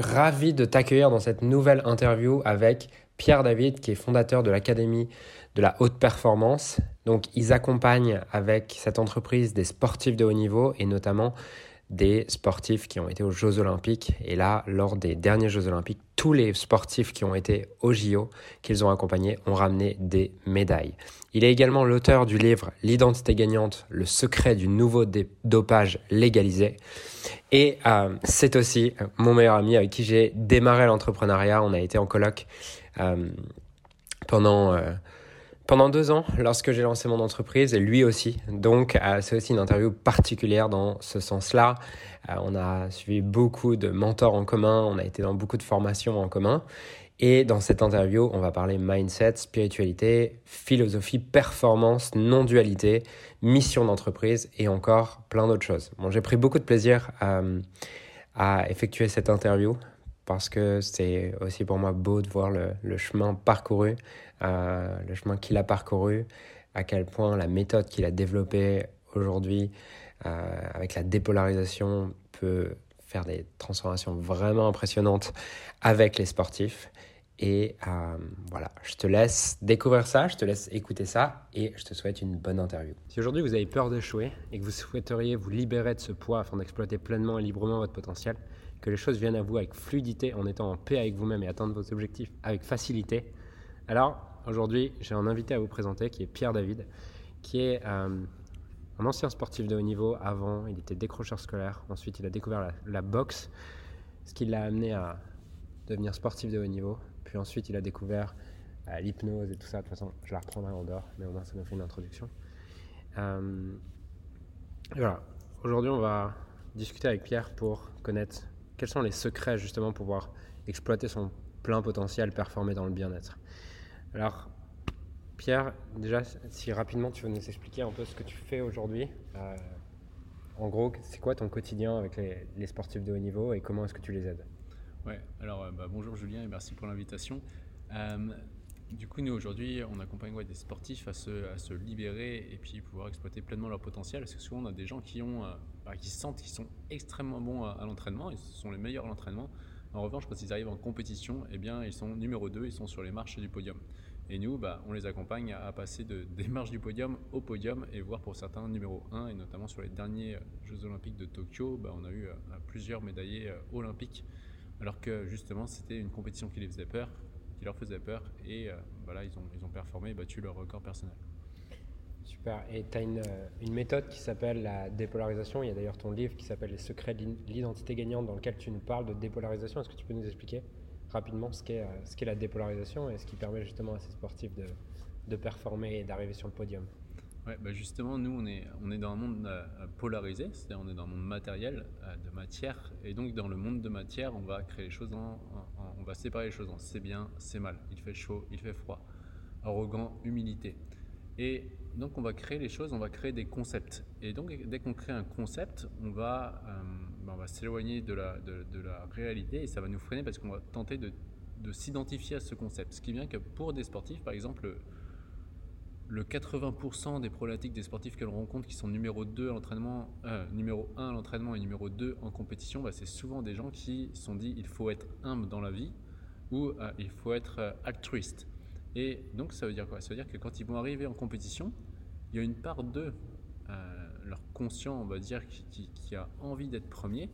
suis ravi de t'accueillir dans cette nouvelle interview avec Pierre David, qui est fondateur de l'Académie de la haute performance. Donc, ils accompagnent avec cette entreprise des sportifs de haut niveau et notamment des sportifs qui ont été aux Jeux Olympiques. Et là, lors des derniers Jeux Olympiques, tous les sportifs qui ont été aux JO, qu'ils ont accompagnés, ont ramené des médailles. Il est également l'auteur du livre L'identité gagnante, le secret du nouveau dopage légalisé. Et euh, c'est aussi mon meilleur ami avec qui j'ai démarré l'entrepreneuriat. On a été en colloque euh, pendant... Euh, pendant deux ans lorsque j'ai lancé mon entreprise lui aussi. Donc c'est aussi une interview particulière dans ce sens-là. Euh, on a suivi beaucoup de mentors en commun, on a été dans beaucoup de formations en commun. Et dans cette interview, on va parler mindset, spiritualité, philosophie, performance, non-dualité, mission d'entreprise et encore plein d'autres choses. Bon, j'ai pris beaucoup de plaisir euh, à effectuer cette interview parce que c'est aussi pour moi beau de voir le chemin parcouru, euh, le chemin qu'il a parcouru, à quel point la méthode qu'il a développée aujourd'hui euh, avec la dépolarisation peut faire des transformations vraiment impressionnantes avec les sportifs. Et euh, voilà, je te laisse découvrir ça, je te laisse écouter ça et je te souhaite une bonne interview. Si aujourd'hui vous avez peur d'échouer et que vous souhaiteriez vous libérer de ce poids afin d'exploiter pleinement et librement votre potentiel, que les choses viennent à vous avec fluidité en étant en paix avec vous-même et atteindre vos objectifs avec facilité. Alors, aujourd'hui, j'ai un invité à vous présenter qui est Pierre David, qui est euh, un ancien sportif de haut niveau. Avant, il était décrocheur scolaire. Ensuite, il a découvert la, boxe, ce qui l'a amené à devenir sportif de haut niveau. Puis ensuite, il a découvert euh, l'hypnose et tout ça. De toute façon, je la reprendrai en dehors, mais au moins, ça m'a fait une introduction. Euh, voilà. Aujourd'hui, on va discuter avec Pierre pour connaître quels sont les secrets justement pour pouvoir exploiter son plein potentiel, performer dans le bien-être Alors, Pierre, déjà, si rapidement tu veux nous expliquer un peu ce que tu fais aujourd'hui. Euh, en gros, c'est quoi ton quotidien avec les, sportifs de haut niveau et comment est-ce que tu les aides? Ouais, alors euh, bah, bonjour Julien et merci pour l'invitation. Euh, du coup, nous aujourd'hui, on accompagne des sportifs à se, libérer et puis pouvoir exploiter pleinement leur potentiel. Parce que souvent, on a des gens qui, ont, euh, bah, qui sentent qu'ils sont extrêmement bons à, l'entraînement, ils sont les meilleurs à l'entraînement. En revanche, quand ils arrivent en compétition, eh bien, ils sont numéro 2, ils sont sur les marches du podium. Et nous, bah, on les accompagne à, passer de, des marches du podium au podium et voir pour certains numéro 1. Et notamment sur les derniers euh, Jeux Olympiques de Tokyo, bah, on a eu euh, plusieurs médaillés olympiques. Alors que justement, c'était une compétition qui les faisait peur qui leur faisait peur et euh, voilà, ils ont, ils ont performé et battu leur record personnel. Super. Et tu as une, euh, une, méthode qui s'appelle la dépolarisation. Il y a d'ailleurs ton livre qui s'appelle Les secrets de l'identité gagnante dans lequel tu nous parles de dépolarisation. Est-ce que tu peux nous expliquer? Rapidement ce qu'est euh, ce qu'est la dépolarisation et ce qui permet justement à ces sportifs de, de performer et d'arriver sur le podium Ouais, bah justement, nous, on est, on est dans un monde euh, polarisé, c'est-à-dire on est dans un monde matériel, euh, de matière, et donc dans le monde de matière, on va créer les choses en, on va séparer les choses en c'est bien, c'est mal, il fait chaud, il fait froid, arrogant, humilité. Et donc on va créer les choses, on va créer des concepts. Et donc dès qu'on crée un concept, on va, bah, on va s'éloigner de la, de, la réalité et ça va nous freiner parce qu'on va tenter de, de s'identifier à ce concept. Ce qui vient que pour des sportifs, par exemple, le 80% des problématiques des sportifs que l'on rencontre qui sont numéro 2 à l'entraînement, euh, numéro 1 à l'entraînement et numéro 2 en compétition, bah, c'est souvent des gens qui sont dit il faut être humble dans la vie ou euh, il faut être euh, altruiste. Et donc ça veut dire quoi? Ça veut dire que quand ils vont arriver en compétition, il y a une part de leur conscient, on va dire, qui, a envie d'être premier,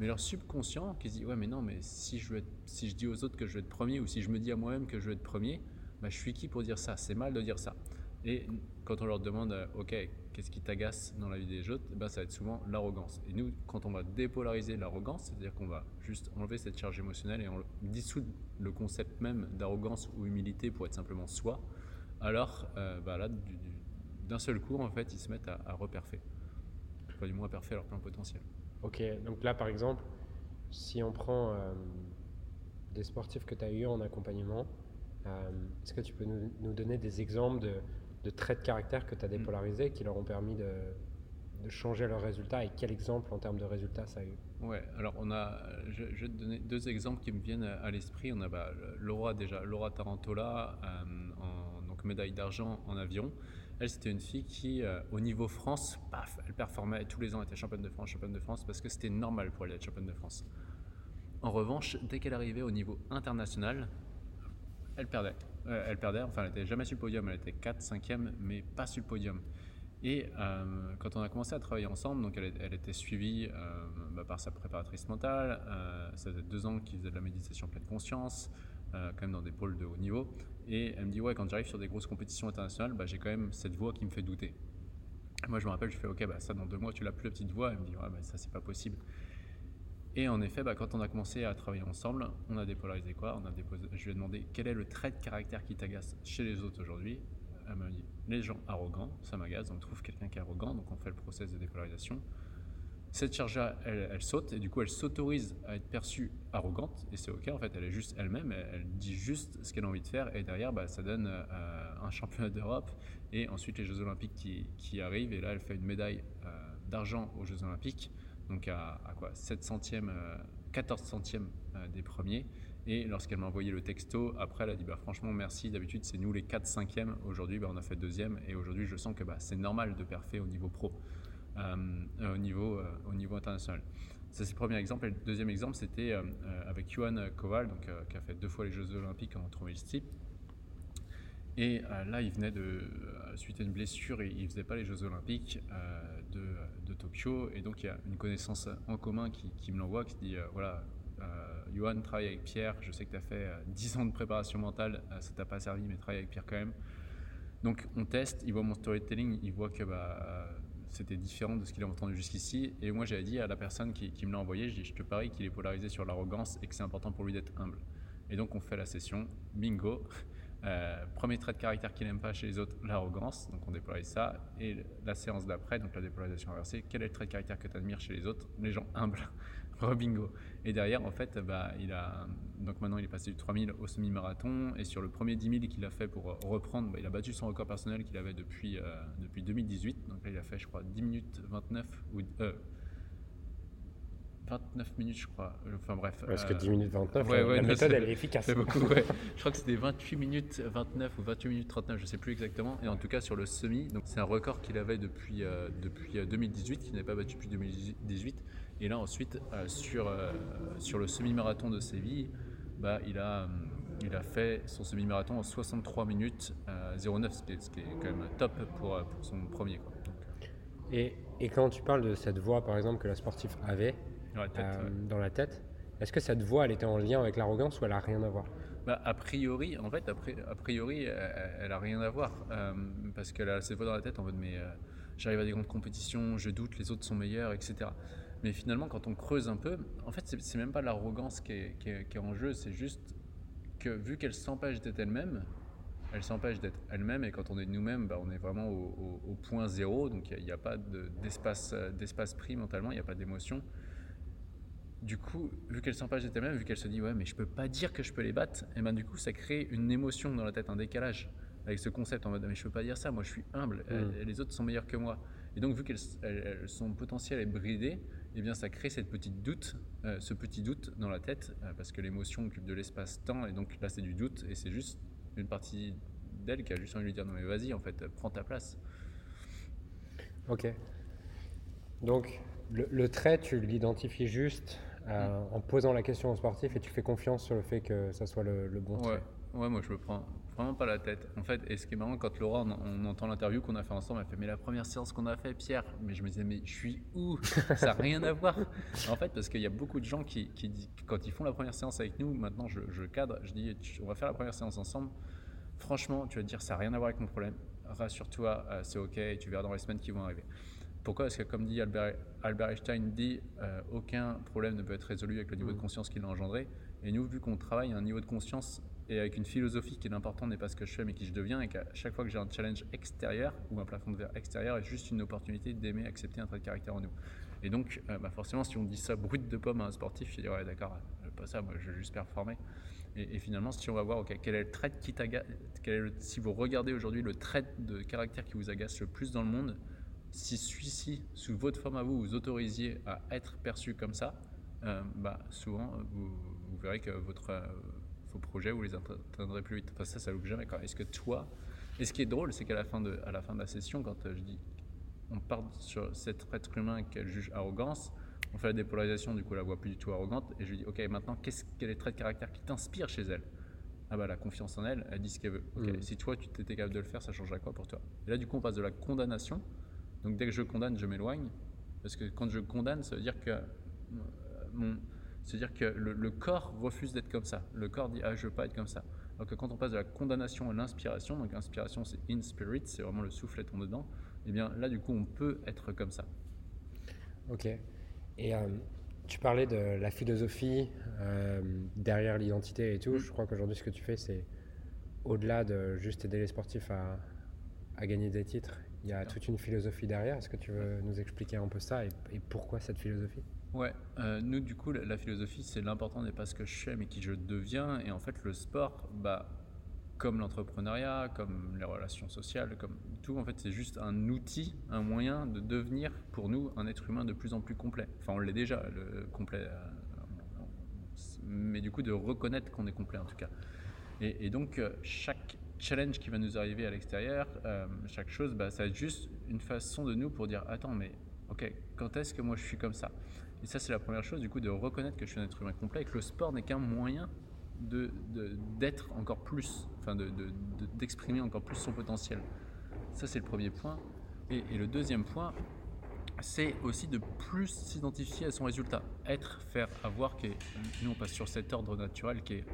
mais leur subconscient qui se dit ouais mais non mais si je, veux si je dis aux autres que je veux être premier ou si je me dis à moi-même que je veux être premier, bah, je suis qui pour dire ça? C'est mal de dire ça. Et quand on leur demande, euh, OK, qu'est-ce qui t'agace dans la vie des autres, ben, ça va être souvent l'arrogance. Et nous, quand on va dépolariser l'arrogance, c'est-à-dire qu'on va juste enlever cette charge émotionnelle et on dissoudre le concept même d'arrogance ou humilité pour être simplement soi, alors euh, bah d'un seul coup, en fait, ils se mettent à, à. Du moins à perfer leur plein potentiel. Ok, donc là, par exemple, si on prend euh, des sportifs que tu as eu en accompagnement, est-ce que tu peux nous, nous donner des exemples de de traits de caractère que tu as mm. dépolarisés qui leur ont permis de, changer leurs résultats et quel exemple en termes de résultats ça a eu? Ouais, alors on a, je, vais te donner deux exemples qui me viennent à l'esprit. On a bah, Laura déjà, Laura Tarantola, euh, en, donc médaille d'argent en avion. Elle, c'était une fille qui, euh, au niveau France, paf, elle performait tous les ans, était championne de France, championne de France, parce que c'était normal pour elle d'être championne de France. En revanche, dès qu'elle arrivait au niveau international, elle perdait. Euh, elle perdait, enfin, elle n'était jamais sur le podium, elle était 4, 5e, mais pas sur le podium. Et euh, quand on a commencé à travailler ensemble, donc elle, était suivie bah, par sa préparatrice mentale. ça faisait deux ans qu'il faisait de la méditation pleine conscience, quand même dans des pôles de haut niveau. Et elle me dit ouais, quand j'arrive sur des grosses compétitions internationales, bah, j'ai quand même cette voix qui me fait douter. Moi, je me rappelle, je fais ok, bah, ça dans deux mois, tu l'as plus la petite voix. Elle me dit ouais, bah, ça c'est pas possible. Et en effet, bah, quand on a commencé à travailler ensemble, on a dépolarisé quoi? Je lui ai demandé quel est le trait de caractère qui t'agace chez les autres aujourd'hui? Elle m'a dit les gens arrogants, ça m'agace, on trouve quelqu'un qui est arrogant, donc on fait le process de dépolarisation. Cette charge-là, elle, saute et du coup, elle s'autorise à être perçue arrogante et c'est ok. En fait, elle est juste elle-même, elle, dit juste ce qu'elle a envie de faire et derrière, bah, ça donne euh, un championnat d'Europe et ensuite les Jeux Olympiques qui, arrivent et là, elle fait une médaille euh, d'argent aux Jeux Olympiques donc à, quoi 7 centièmes, 14 euh, centièmes des premiers. Et lorsqu'elle m'a envoyé le texto, après, elle a dit bah, franchement, merci. D'habitude, c'est nous les 4 cinquièmes. Aujourd'hui, bah, on a fait deuxième. Et aujourd'hui, je sens que bah, c'est normal de perfer au niveau pro, au, niveau, au niveau international. Ça, c'est le premier exemple. Et le deuxième exemple, c'était avec Johan Koval, donc, qui a fait deux fois les Jeux Olympiques en 3000 steep. Et là, il venait de, suite à une blessure, il ne faisait pas les Jeux Olympiques de, de, Tokyo. Et donc, il y a une connaissance en commun qui, qui me l'envoie, qui dit voilà, euh, travaille avec Pierre, je sais que tu as fait 10 ans de préparation mentale, ça t'a pas servi, mais travaille avec Pierre quand même. Donc, on teste, il voit mon storytelling, il voit que bah, c'était différent de ce qu'il a entendu jusqu'ici. Et moi, j'avais dit à la personne qui, me l'a envoyé, je dis, je te parie qu'il est polarisé sur l'arrogance et que c'est important pour lui d'être humble. Et donc, on fait la session, bingo. Euh, premier trait de caractère qu'il n'aime pas chez les autres, l'arrogance. Donc on déploie ça. Et la séance d'après, donc la dépolarisation inversée, quel est le trait de caractère que tu admires chez les autres? Les gens humbles. Bingo. Et derrière, en fait, bah, il a, donc maintenant il est passé du 3000 au semi-marathon. Et sur le premier 10 000 qu'il a fait pour reprendre, bah, il a battu son record personnel qu'il avait depuis, euh, depuis 2018. Donc là, il a fait, je crois, 10 minutes 29 ou. Euh, 29 minutes, je crois. Enfin bref. Parce que 10 minutes 29, la méthode, elle est efficace. C'est beaucoup, ouais. Je crois que c'était 28 minutes 29 ou 28 minutes 39, je ne sais plus exactement. Et en tout cas, sur le semi, donc c'est un record qu'il avait depuis, euh, depuis 2018, euh, qu'il n'avait pas battu depuis 2018. Et là, ensuite, euh, sur, sur le semi-marathon de Séville, bah, il, a, il a fait son semi-marathon en 63 minutes 09, ce qui, est, quand même top pour, pour son premier. Quoi. et, et quand tu parles de cette voix, par exemple, que la sportive avait, euh, dans la tête. Est-ce que cette voix, elle était en lien avec l'arrogance ou elle a rien à voir? Bah, a priori, en fait, a priori, elle, a rien à voir euh, parce qu'elle a cette voix dans la tête en mode mais euh, j'arrive à des grandes compétitions, je doute, les autres sont meilleurs, etc. Mais finalement, quand on creuse un peu, en fait, c'est même pas l'arrogance qui est, qui, est, en jeu, c'est juste que vu qu'elle s'empêche d'être elle-même, elle s'empêche d'être elle-même et quand on est nous-mêmes, bah, on est vraiment au, point zéro, donc il n'y a, a, pas d'espace d'espace pris mentalement, il n'y a pas d'émotion du coup, vu qu'elle s'empêche d'elle-même, vu qu'elle se dit ouais, mais je peux pas dire que je peux les battre, et ben du coup, ça crée une émotion dans la tête, un décalage avec ce concept en mode mais je peux pas dire ça, moi je suis humble, mm. les autres sont meilleurs que moi. Et donc, vu que son potentiel est bridé, eh bien, ça crée cette petite doute, euh, ce petit doute dans la tête, euh, parce que l'émotion occupe de l'espace-temps, et donc là, c'est du doute, et c'est juste une partie d'elle qui a juste envie de lui dire non mais vas-y, en fait, prends ta place. Ok. Donc, le, le trait, tu l'identifies juste euh, en posant la question au sportif et tu fais confiance sur le fait que ça soit le, bon ouais. Ouais, moi je me prends vraiment pas la tête. En fait, et ce qui est marrant, quand Laura, on, entend l'interview qu'on a fait ensemble, elle fait Mais la première séance qu'on a fait, Pierre, mais je me disais, mais je suis où? Ça n'a rien à voir. En fait, parce qu'il y a beaucoup de gens qui, qui, quand ils font la première séance avec nous, maintenant je, cadre, je dis On va faire la première séance ensemble. Franchement, tu vas te dire, ça n'a rien à voir avec mon problème. Rassure-toi, euh, c'est ok, et tu verras dans les semaines qui vont arriver. Pourquoi? Parce que comme dit Albert, Albert Einstein, dit euh, aucun problème ne peut être résolu avec le niveau de mm. conscience qu'il a engendré. Et nous, vu qu'on travaille à un niveau de conscience et avec une philosophie qui est l'important n'est pas ce que je fais mais qui je deviens, et qu'à chaque fois que j'ai un challenge extérieur ou un plafond de verre extérieur, est juste une opportunité d'aimer accepter un trait de caractère en nous. Et donc, euh, bah forcément, si on dit ça brut de pomme à un sportif, il dit ouais d'accord, euh, pas ça, moi je veux juste performer. Et, finalement, si on va voir quel est le trait qui t'agace, si vous regardez aujourd'hui le trait de caractère qui vous agace le plus dans le monde, si celui-ci, sous votre forme à vous, vous autorisiez à être perçu comme ça, euh, bah, souvent, vous, verrez que votre, vos projets, vous les atteindrez plus vite. Enfin, ça, ça loupe jamais. Est-ce que toi... Et ce qui est drôle, c'est qu'à la, fin de, la fin de la session, quand euh, je dis on part sur cet être humain qu'elle juge arrogance, On fait la dépolarisation, du coup, la voix plus du tout arrogante. Et je lui dis, OK, maintenant, qu'est-ce, quel est trait de caractère qui t'inspire chez elle? Ah bah la confiance en elle, elle dit ce qu'elle veut. Ok, Mm. si toi, tu étais capable de le faire, ça changerait quoi pour toi? Et là, du coup, on passe de la condamnation. Donc dès que je condamne, je m'éloigne. Parce que quand je condamne, ça veut dire que, euh, mon, c'est-à-dire que le, le corps refuse d'être comme ça. Le corps dit ah je veux pas être comme ça. Alors que quand on passe de la condamnation à l'inspiration, donc l'inspiration c'est in spirit, c'est vraiment le souffle en dedans. Et bien là du coup on peut être comme ça. Ok. Et euh, tu parlais de la philosophie euh, derrière l'identité et tout. Mm. Je crois qu'aujourd'hui, ce que tu fais, c'est au-delà de juste aider les sportifs à, à gagner des titres. Il y a toute une philosophie derrière. Est-ce que tu veux nous expliquer un peu ça et, et pourquoi cette philosophie? Ouais, euh, nous du coup la, philosophie c'est l'important n'est pas ce que je fais mais qui je deviens et en fait le sport bah comme l'entrepreneuriat, comme les relations sociales, comme tout en fait c'est juste un outil, un moyen de devenir pour nous un être humain de plus en plus complet. Enfin on l'est déjà le complet euh, mais du coup de reconnaître qu'on est complet en tout cas. Et, donc euh, chaque challenge qui va nous arriver à l'extérieur, chaque chose, bah, ça va être juste une façon de nous pour dire attends mais ok quand est-ce que moi je suis comme ça? Et ça, c'est la première chose, du coup, de reconnaître que je suis un être humain complet et que le sport n'est qu'un moyen d'être encore plus, enfin, de- de- de- d'exprimer encore plus son potentiel. Ça, c'est le premier point. Et, le deuxième point, c'est aussi de plus s'identifier à son résultat. Être, faire, avoir, qui nous, on passe sur cet ordre naturel qui est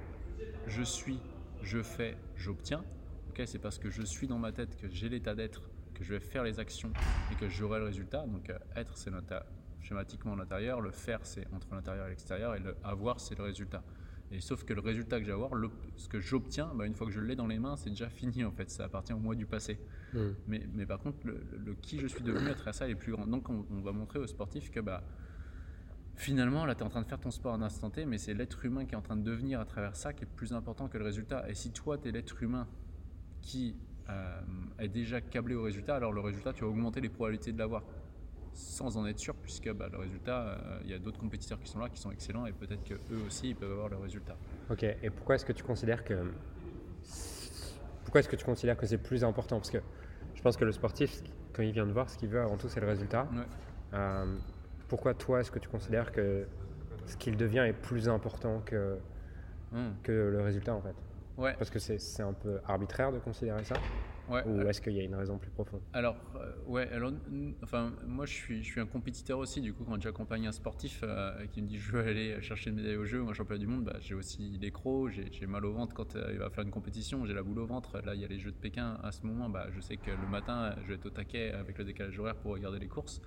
je suis, je fais, j'obtiens. Ok, c'est parce que je suis dans ma tête que j'ai l'état d'être, que je vais faire les actions et que j'aurai le résultat. Donc, euh, être, c'est schématiquement l'intérieur, le faire, c'est entre l'intérieur et l'extérieur, et le avoir, c'est le résultat. Et sauf que le résultat que j'ai à avoir, l'op- ce que j'obtiens, bah, une fois que je l'ai dans les mains, c'est déjà fini en fait, ça appartient au moi du passé. Mm. Mais, mais par contre, le, le- le qui je suis devenu à travers ça est plus grand. Donc on, on va montrer aux sportifs que bah, finalement, là, tu es en train de faire ton sport à un instant T, mais c'est l'être humain qui est en train de devenir à travers ça qui est plus important que le résultat. Et si toi, tu es l'être humain qui euh, est déjà câblé au résultat, alors le résultat, tu vas augmenter les probabilités de l'avoir sans en être sûr, puisque bah, le résultat, euh, il y a d'autres compétiteurs qui sont là, qui sont excellents, et peut-être que eux aussi, ils peuvent avoir le résultat. Ok. Et pourquoi est-ce que tu considères que pourquoi est-ce que tu considères que c'est plus important? Parce que je pense que le sportif, quand il vient de voir, ce qu'il veut avant tout, c'est le résultat. Ouais. Euh, pourquoi toi, est-ce que tu considères que ce qu'il devient est plus important que, Hum. que le résultat en fait? Ouais. Parce que c'est un peu arbitraire de considérer ça Ouais. Ou euh, est-ce qu'il y a une raison plus profonde? Alors, euh, ouais, alors, enfin, moi je suis, je suis un compétiteur aussi, du coup, quand j'accompagne un sportif euh, qui me dit je veux aller chercher une médaille au jeu ou un championnat du monde, bah, j'ai aussi les crocs, j'ai j'ai mal au ventre quand euh, il va faire une compétition, j'ai la boule au ventre. Là, il y a les Jeux de Pékin à ce moment, bah, je sais que le matin, je vais être au taquet avec le décalage horaire pour regarder les courses.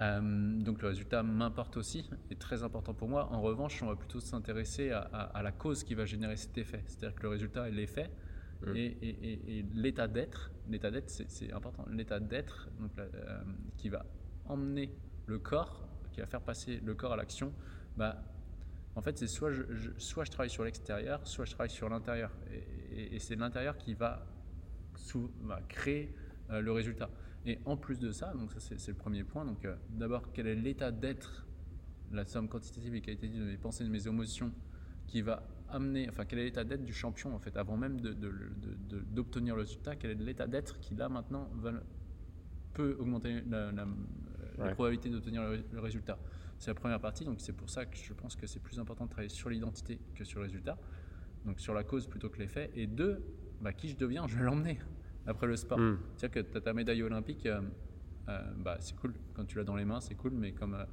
Euh, donc le résultat m'importe aussi, est très important pour moi. En revanche, on va plutôt s'intéresser à, à- à la cause qui va générer cet effet. C'est-à-dire que le résultat est l'effet Mm. et, l'état d'être. L'état d'être, c'est important. L'état d'être donc, euh, qui va emmener le corps, qui va faire passer le corps à l'action. Bah, en fait, c'est soit je, soit je travaille sur l'extérieur, soit je travaille sur l'intérieur. Et, c'est l'intérieur qui va, sous- va créer euh, le résultat. Et en plus de ça, donc ça c'est c'est le premier point. Donc euh, d'abord, quel est l'état d'être, la somme quantitative et qualitative de mes pensées, de mes émotions, qui va amener, enfin quel est l'état d'être du champion en fait, avant même d'obtenir de, de, de- d'obtenir le résultat, quel est l'état d'être qui là maintenant va, peut augmenter la, la- la Ouais. probabilité d'obtenir le, le résultat. C'est la première partie, donc c'est pour ça que je pense que c'est plus important de travailler sur l'identité que sur le résultat, donc sur la cause plutôt que l'effet. Et deux, bah, qui je deviens, je vais l'emmener après le sport. Mm. C'est-à-dire que tu as ta médaille olympique, euh, euh, bah, c'est cool, quand tu l'as dans les mains, c'est cool, mais comme euh,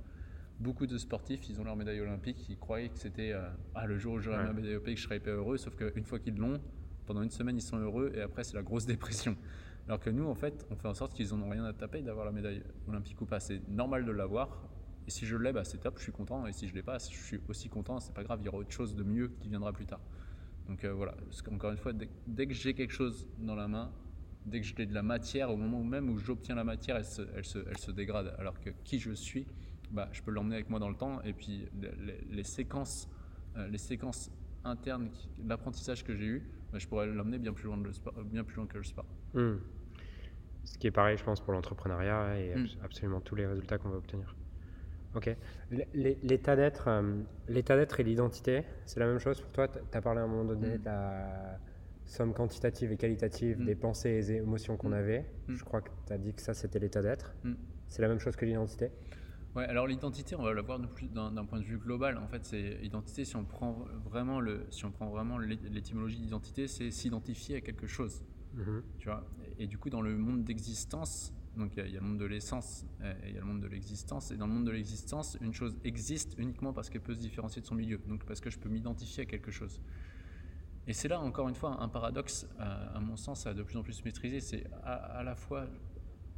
beaucoup de sportifs, ils ont leur médaille olympique, ils croyaient que c'était euh, ah, le jour où j'aurai Ouais. ma médaille olympique, je serai hyper heureux, sauf qu'une fois qu'ils l'ont, pendant une semaine, ils sont heureux, et après, c'est la grosse dépression. Alors que nous, en fait, on fait en sorte qu'ils n'en ont rien à taper d'avoir la médaille olympique ou pas. C'est normal de l'avoir, et si je l'ai, bah, c'est top, je suis content, et si je l'ai pas, je suis aussi content, c'est pas grave, il y aura autre chose de mieux qui viendra plus tard. Donc euh, voilà, Parce qu'encore une fois, dès, dès que j'ai quelque chose dans la main, dès que j'ai de la matière, au moment même où j'obtiens la matière, elle se, elle, se, elle se dégrade. Alors que qui je suis, bah, je peux l'emmener avec moi dans le temps. Et puis les, séquences, euh, les séquences internes, l'apprentissage que j'ai eu, bah, je pourrais l'emmener bien plus loin de le sport, bien plus loin que le sport. Mm. Ce qui est pareil, je pense, pour l'entrepreneuriat et Mm. abs- absolument tous les résultats qu'on va obtenir. Ok. L'état d'être, euh, l'état d'être et l'identité, c'est la même chose pour toi? Tu as parlé à un moment donné Mm. de la somme quantitative et qualitative Mm. des pensées et des émotions qu'on avait. Je crois que tu as dit que ça, c'était l'état d'être. C'est la même chose que l'identité? Ouais, alors l'identité, on va la voir d'un point de vue global. En fait, c'est identité. Si on prend vraiment le, si on prend vraiment l'étymologie d'identité, c'est s'identifier à quelque chose. Mm-hmm. Tu vois? Et, du coup, dans le monde d'existence, donc il y, a le monde de l'essence et il y a le monde de l'existence. Et dans le monde de l'existence, une chose existe uniquement parce qu'elle peut se différencier de son milieu. Donc parce que je peux m'identifier à quelque chose. Et c'est là, encore une fois, un paradoxe, à mon sens, à de plus en plus maîtriser. C'est à, la fois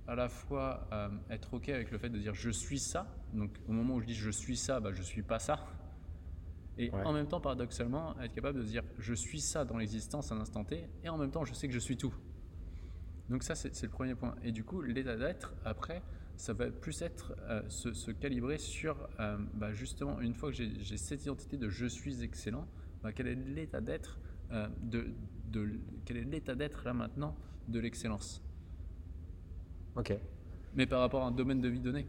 à la fois euh, être OK avec le fait de dire je suis ça. Donc au moment où je dis je suis ça, bah, je suis pas ça. Et en même temps, paradoxalement, être capable de dire je suis ça dans l'existence à un instant T, et en même temps, je sais que je suis tout. Donc ça, c'est le premier point. Et du coup, l'état d'être, après, ça va plus être euh, se, calibrer sur, euh, bah, justement, une fois que j'ai cette identité de je suis excellent, bah, quel est l'état d'être de, de, quel est l'état d'être là maintenant de l'excellence? Ok. Mais par rapport à un domaine de vie donné.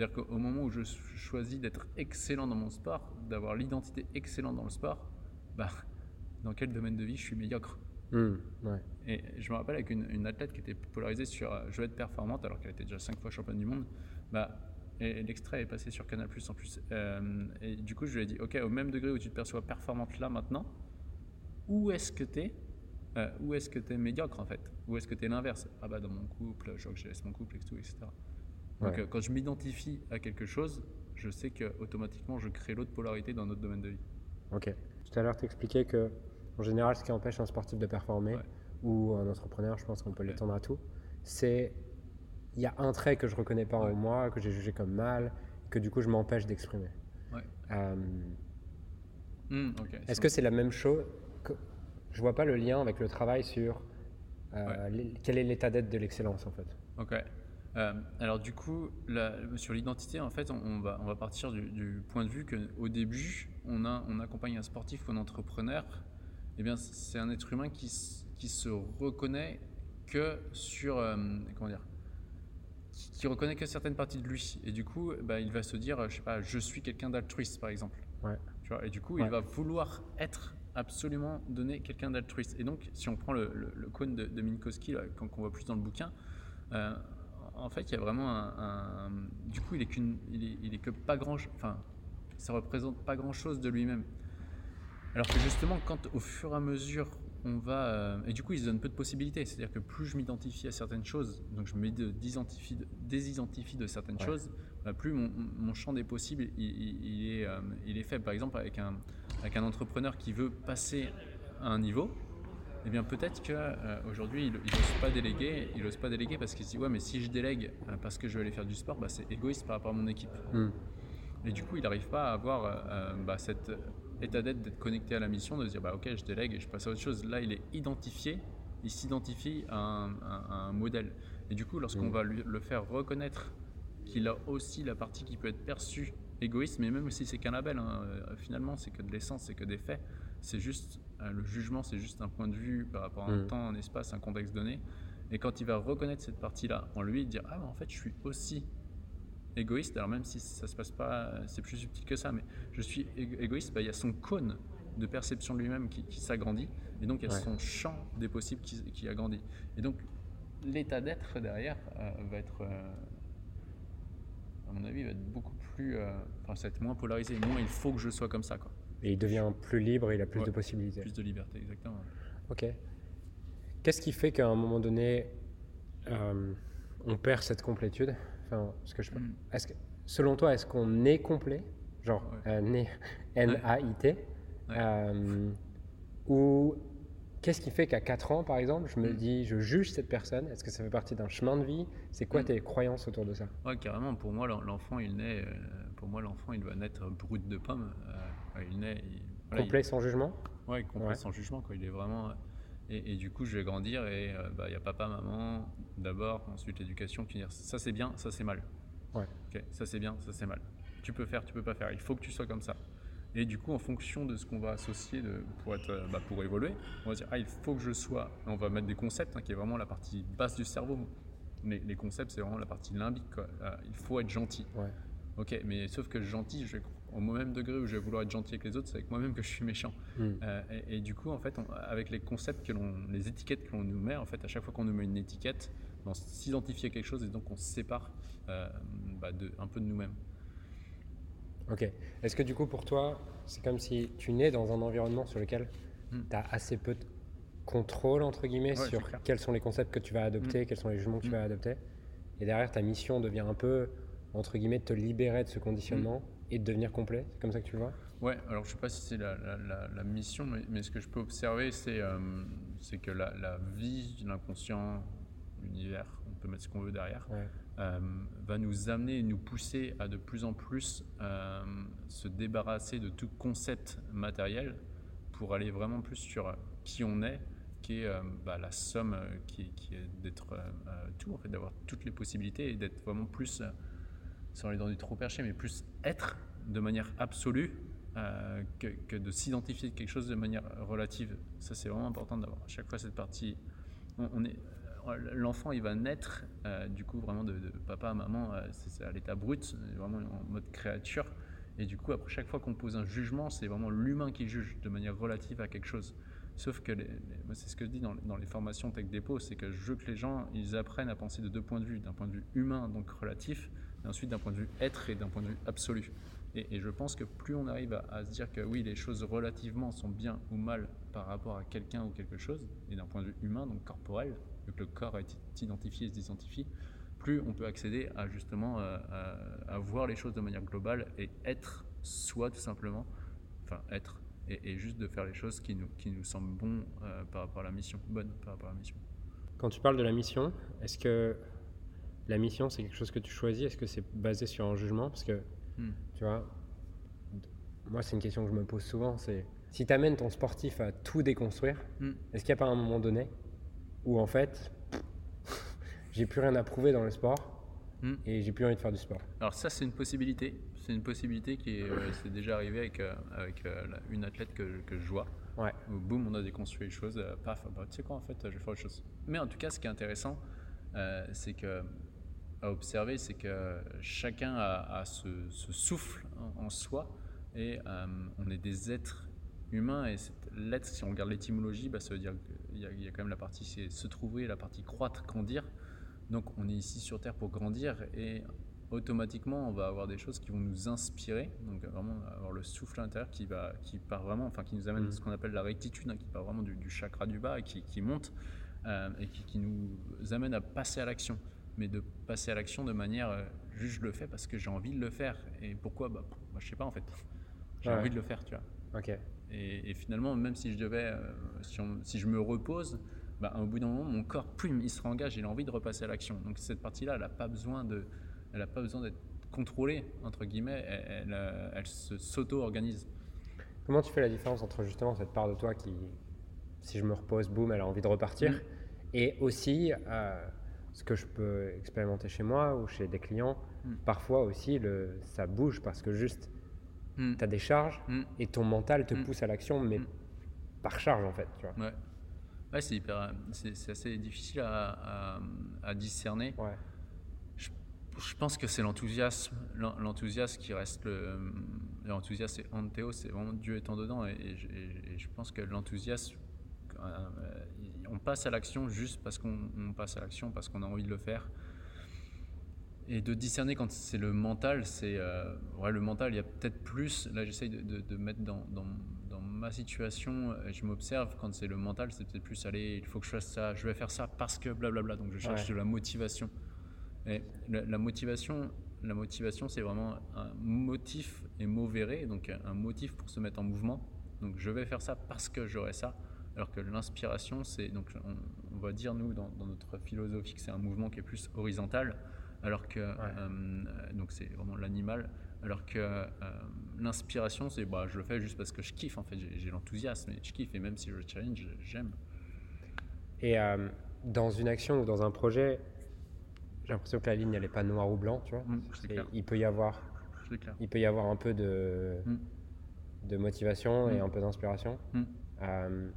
C'est-à-dire qu'au moment où je choisis d'être excellent dans mon sport, d'avoir l'identité excellente dans le sport, bah, dans quel domaine de vie je suis médiocre? Hmm, Et je me rappelle avec une, athlète qui était polarisée sur euh, je veux être performante alors qu'elle était déjà cinq fois championne du monde. Bah, et, l'extrait est passé sur Canal Plus en plus. Euh, et du coup, je lui ai dit Ok, au même degré où tu te perçois performante là maintenant, où est-ce que tu es euh, où est-ce que tu es médiocre en fait? Où est-ce que tu es l'inverse? Ah bah dans mon couple, je vois que je laisse mon couple, et tout, etc. Donc euh, quand je m'identifie à quelque chose, je sais que automatiquement je crée l'autre polarité dans notre domaine de vie. Ok. Tout à l'heure, tu expliquais que en général, ce qui empêche un sportif de performer ou un entrepreneur, je pense qu'on peut l'étendre à tout, c'est il y a un trait que je reconnais pas en moi, que j'ai jugé comme mal, que du coup je m'empêche d'exprimer. Euh, hmm, est-ce que c'est la même chose je vois pas le lien avec le travail sur euh, quel est l'état d'être de l'excellence en fait. Ok. Euh, alors du coup, sur l'identité, en fait, on, va, on va partir du, point de vue qu'au début, on, a, on accompagne un sportif ou un entrepreneur. Eh bien, c'est un être humain qui, qui se reconnaît que sur, euh, comment dire, qui, reconnaît que certaines parties de lui. Et du coup, bah, il va se dire, je sais pas, je suis quelqu'un d'altruiste, par exemple. Ouais. Tu vois, et du coup, il va vouloir être absolument donner quelqu'un d'altruiste. Et donc, si on prend le, le, cône de, de Minkowski, qu'on voit plus dans le bouquin, euh, en fait, il y a vraiment un, du coup, il est qu'une, il est, que pas grand, enfin, ça représente pas grand chose de lui-même. Alors que justement, quand au fur et à mesure on va, euh, et du coup, il se donne peu de possibilités. C'est-à-dire que plus je m'identifie à certaines choses, donc je me désidentifie de certaines choses, bah, plus mon, champ des possibles il, est, euh, il est faible. Par exemple, avec un, avec un entrepreneur qui veut passer à un niveau, eh bien peut-être qu'aujourd'hui euh, il n'ose pas déléguer, il n'ose pas déléguer parce qu'il se dit ouais mais si je délègue euh, parce que je vais aller faire du sport, bah, c'est égoïste par rapport à mon équipe. Hmm. Et du coup il n'arrive pas à avoir bah, cet état d'être, d'être connecté à la mission, de se dire bah ok je délègue et je passe à autre chose. Là il est identifié, il s'identifie à un, modèle. Et du coup lorsqu'on hmm. va lui, le faire reconnaître qu'il a aussi la partie qui peut être perçue égoïste, mais même si c'est qu'un label, hein, euh, finalement, c'est que de l'essence, c'est que des faits. C'est juste, euh, le jugement, c'est juste un point de vue par rapport à un mm. temps, un espace, un contexte donné. Et quand il va reconnaître cette partie-là en lui, dire Ah, en fait, je suis aussi égoïste, alors même si ça se passe pas, c'est plus subtil que ça, mais je suis égoïste, bah, il y a son cône de perception de lui-même qui, s'agrandit, et donc il y a son champ des possibles qui, qui agrandit. Et donc, l'état d'être derrière euh, va être à mon avis, il va être beaucoup plus. Euh, enfin, ça va être moins polarisé. Moins il faut que je sois comme ça. Quoi. Et il devient plus libre et il a plus de possibilités. Plus de liberté, exactement. Ok. Qu'est-ce qui fait qu'à un moment donné, euh, on perd cette complétude? Enfin, ce que je... Mm. est-ce que, Selon toi, est-ce qu'on est complet? Genre, euh, N-A-I-T Ou Qu'est-ce qui fait qu'à 4 ans, par exemple, je me mm. dis, je juge cette personne Est-ce que ça fait partie d'un chemin de vie? C'est quoi mm. tes croyances autour de ça? Ouais, carrément. Pour moi, l'enfant, il naît. Euh, pour moi, l'enfant, il va naître brut de pomme. Euh, il naît. complet sans jugement? Ouais, complet sans jugement. Quoi. Il est vraiment. Euh, et, du coup, je vais grandir et bah, il y a papa, maman, d'abord, ensuite l'éducation qui dire ça c'est bien, ça c'est mal. Ouais. Ok, ça c'est bien, ça c'est mal. Tu peux faire, tu peux pas faire. Il faut que tu sois comme ça. Et du coup, en fonction de ce qu'on va associer de, pour, être, euh, bah, pour évoluer, on va dire, ah, il faut que je sois. On va mettre des concepts, hein, qui est vraiment la partie basse du cerveau. Mais les concepts, c'est vraiment la partie limbique. Euh, il faut être gentil. Ouais. Ok, mais sauf que gentil, je au même degré où je vais vouloir être gentil avec les autres, c'est avec moi-même que je suis méchant. Hmm. Euh, et, du coup, en fait, avec les concepts que l'on, les étiquettes que l'on nous met, en fait, à chaque fois qu'on nous met une étiquette, on s'identifie à quelque chose et donc on se sépare bah, de, un peu de nous-mêmes. Ok. Est-ce que du coup, pour toi, c'est comme si tu nais dans un environnement sur lequel Hmm. tu as assez peu de contrôle, entre guillemets, Ouais, sur quels sont les concepts que tu vas adopter, quels sont les jugements que tu Hmm. vas adopter. Et derrière, ta mission devient un peu, entre guillemets, de te libérer de ce conditionnement Hmm. et de devenir complet. C'est comme ça que tu le vois? Ouais, alors je sais pas si c'est la, la- la- la mission, mais, mais ce que je peux observer, c'est euh, que la, la vie, l'inconscient, l'univers, on peut mettre ce qu'on veut derrière, Ouais. Euh, va nous amener nous pousser à de plus en plus euh, se débarrasser de tout concept matériel pour aller vraiment plus sur qui on est, qui est euh, bah, la somme euh, qui, est- d'être euh, euh, tout, d'avoir toutes les possibilités et d'être vraiment plus, euh, sans aller dans du trop perché, mais plus être de manière absolue euh, que, de s'identifier de quelque chose de manière relative. Ça, c'est vraiment important d'avoir à chaque fois cette partie. On, est, euh, l'enfant, il va naître euh, du coup vraiment de, papa à maman, euh, c'est à l'état brut, vraiment en mode créature. Et du coup, après chaque fois qu'on pose un jugement, c'est vraiment l'humain qui juge de manière relative à quelque chose. Sauf que c'est ce que je dis dans, les formations Tech Dépôt, c'est que je veux que les gens ils apprennent à penser de deux points de vue, d'un point de vue humain donc relatif, et ensuite d'un point de vue être et d'un point de vue absolu. Et, je pense que plus on arrive à se dire que oui, les choses relativement sont bien ou mal par rapport à quelqu'un ou quelque chose, et d'un point de vue humain, donc corporel, vu que le corps est identifié et se désidentifie, plus on peut accéder à justement euh, à, à voir les choses de manière globale et être soi tout simplement, enfin être, et, et juste de faire les choses qui nous, qui nous semblent bons euh, par rapport à la mission, bonnes par rapport à la mission. Quand tu parles de la mission, est-ce que la mission, c'est quelque chose que tu choisis? Est-ce que c'est basé sur un jugement? Parce que, Hmm. tu vois, moi, c'est une question que je me pose souvent, c'est si tu amènes ton sportif à tout déconstruire, Hmm. est-ce qu'il n'y a pas un moment donné où, en fait, j'ai plus rien à prouver dans le sport Hmm. et j'ai plus envie de faire du sport Alors ça, c'est une possibilité. C'est une possibilité qui est, euh, c'est déjà arrivé avec, euh, avec euh, la- une athlète que, que je vois. Ouais. Où, boum, on a déconstruit les choses. euh, paf, bah, tu sais quoi, en fait, je vais faire autre chose. Mais en tout cas, ce qui est intéressant, c'est que à observer, c'est que chacun a, a ce, ce souffle en, en soi et on est des êtres humains et cet- l'être, si on regarde l'étymologie, bah, ça veut dire qu'il y, a- il y a quand même la partie c'est se trouver, la partie croître, grandir. Donc on est ici sur Terre pour grandir et automatiquement on va avoir des choses qui vont nous inspirer, donc vraiment avoir le souffle intérieur qui, va, qui part vraiment, enfin qui nous amène Mhm. ce qu'on appelle la rectitude, hein, qui part vraiment du, du chakra du bas et qui, qui monte euh, et qui, qui nous amène à passer à l'action. Mais de passer à l'action de manière, euh, juste je le fais parce que j'ai envie de le faire. Et pourquoi? Bah, bah, Je sais pas en fait. J'ai Ouais. envie de le faire, tu vois. Ok. Et, et finalement, même si je devais, euh, si, on- si je me repose, bah, au bout d'un moment, mon corps, plume, il se réengage, il a envie de repasser à l'action. Donc cette partie-là, elle n'a pas besoin de, elle a pas besoin d'être contrôlée entre guillemets. Elle, elle, euh, elle se s'auto-organise. Comment tu fais la différence entre justement cette part de toi qui, si je me repose, boum, elle a envie de repartir, Mm. et aussi euh, ce que je peux expérimenter chez moi ou chez des clients, Mm. parfois aussi le, ça bouge parce que juste Hmm. tu as des charges Hmm. et ton mental te Mm. pousse à l'action, mais Mm. par charge en fait. Tu vois. Ouais. Ouais, c'est hyper, c'est assez difficile à, à- à discerner. Ouais. Je, je pense que c'est l'enthousiasme, l'en- l'enthousiasme qui reste le. L'enthousiasme, c'est anthéo, c'est vraiment Dieu étant dedans. Et, et je- et- et je pense que l'enthousiasme, euh, on passe à l'action juste parce qu'on on passe à l'action, parce qu'on a envie de le faire. Et de discerner quand c'est le mental, c'est. euh, ouais, le mental, il y a peut-être plus. Là, j'essaye de, de- de mettre dans, dans, dans ma situation, je m'observe, quand c'est le mental, c'est peut-être plus aller, il faut que je fasse ça, je vais faire ça parce que blablabla. Donc je cherche Ouais. de la motivation. Et la, la motivation, la motivation, c'est vraiment un motif et mauvais donc un, un motif pour se mettre en mouvement. Donc je vais faire ça parce que j'aurai ça. Alors que l'inspiration, c'est donc on, on va dire nous dans, dans notre philosophie que c'est un mouvement qui est plus horizontal, alors que euh, donc c'est vraiment l'animal. Alors que euh, l'inspiration, c'est bah je le fais juste parce que je kiffe en fait, j'ai l'enthousiasme et je kiffe et même si je challenge, j'aime. Et euh, dans une action ou dans un projet, j'ai l'impression que la ligne elle est pas noire ou blanc, tu vois. Mm, clair. il peut y avoir, clair. il peut y avoir un peu de, Mm. de motivation et Mm. un peu d'inspiration. Euh,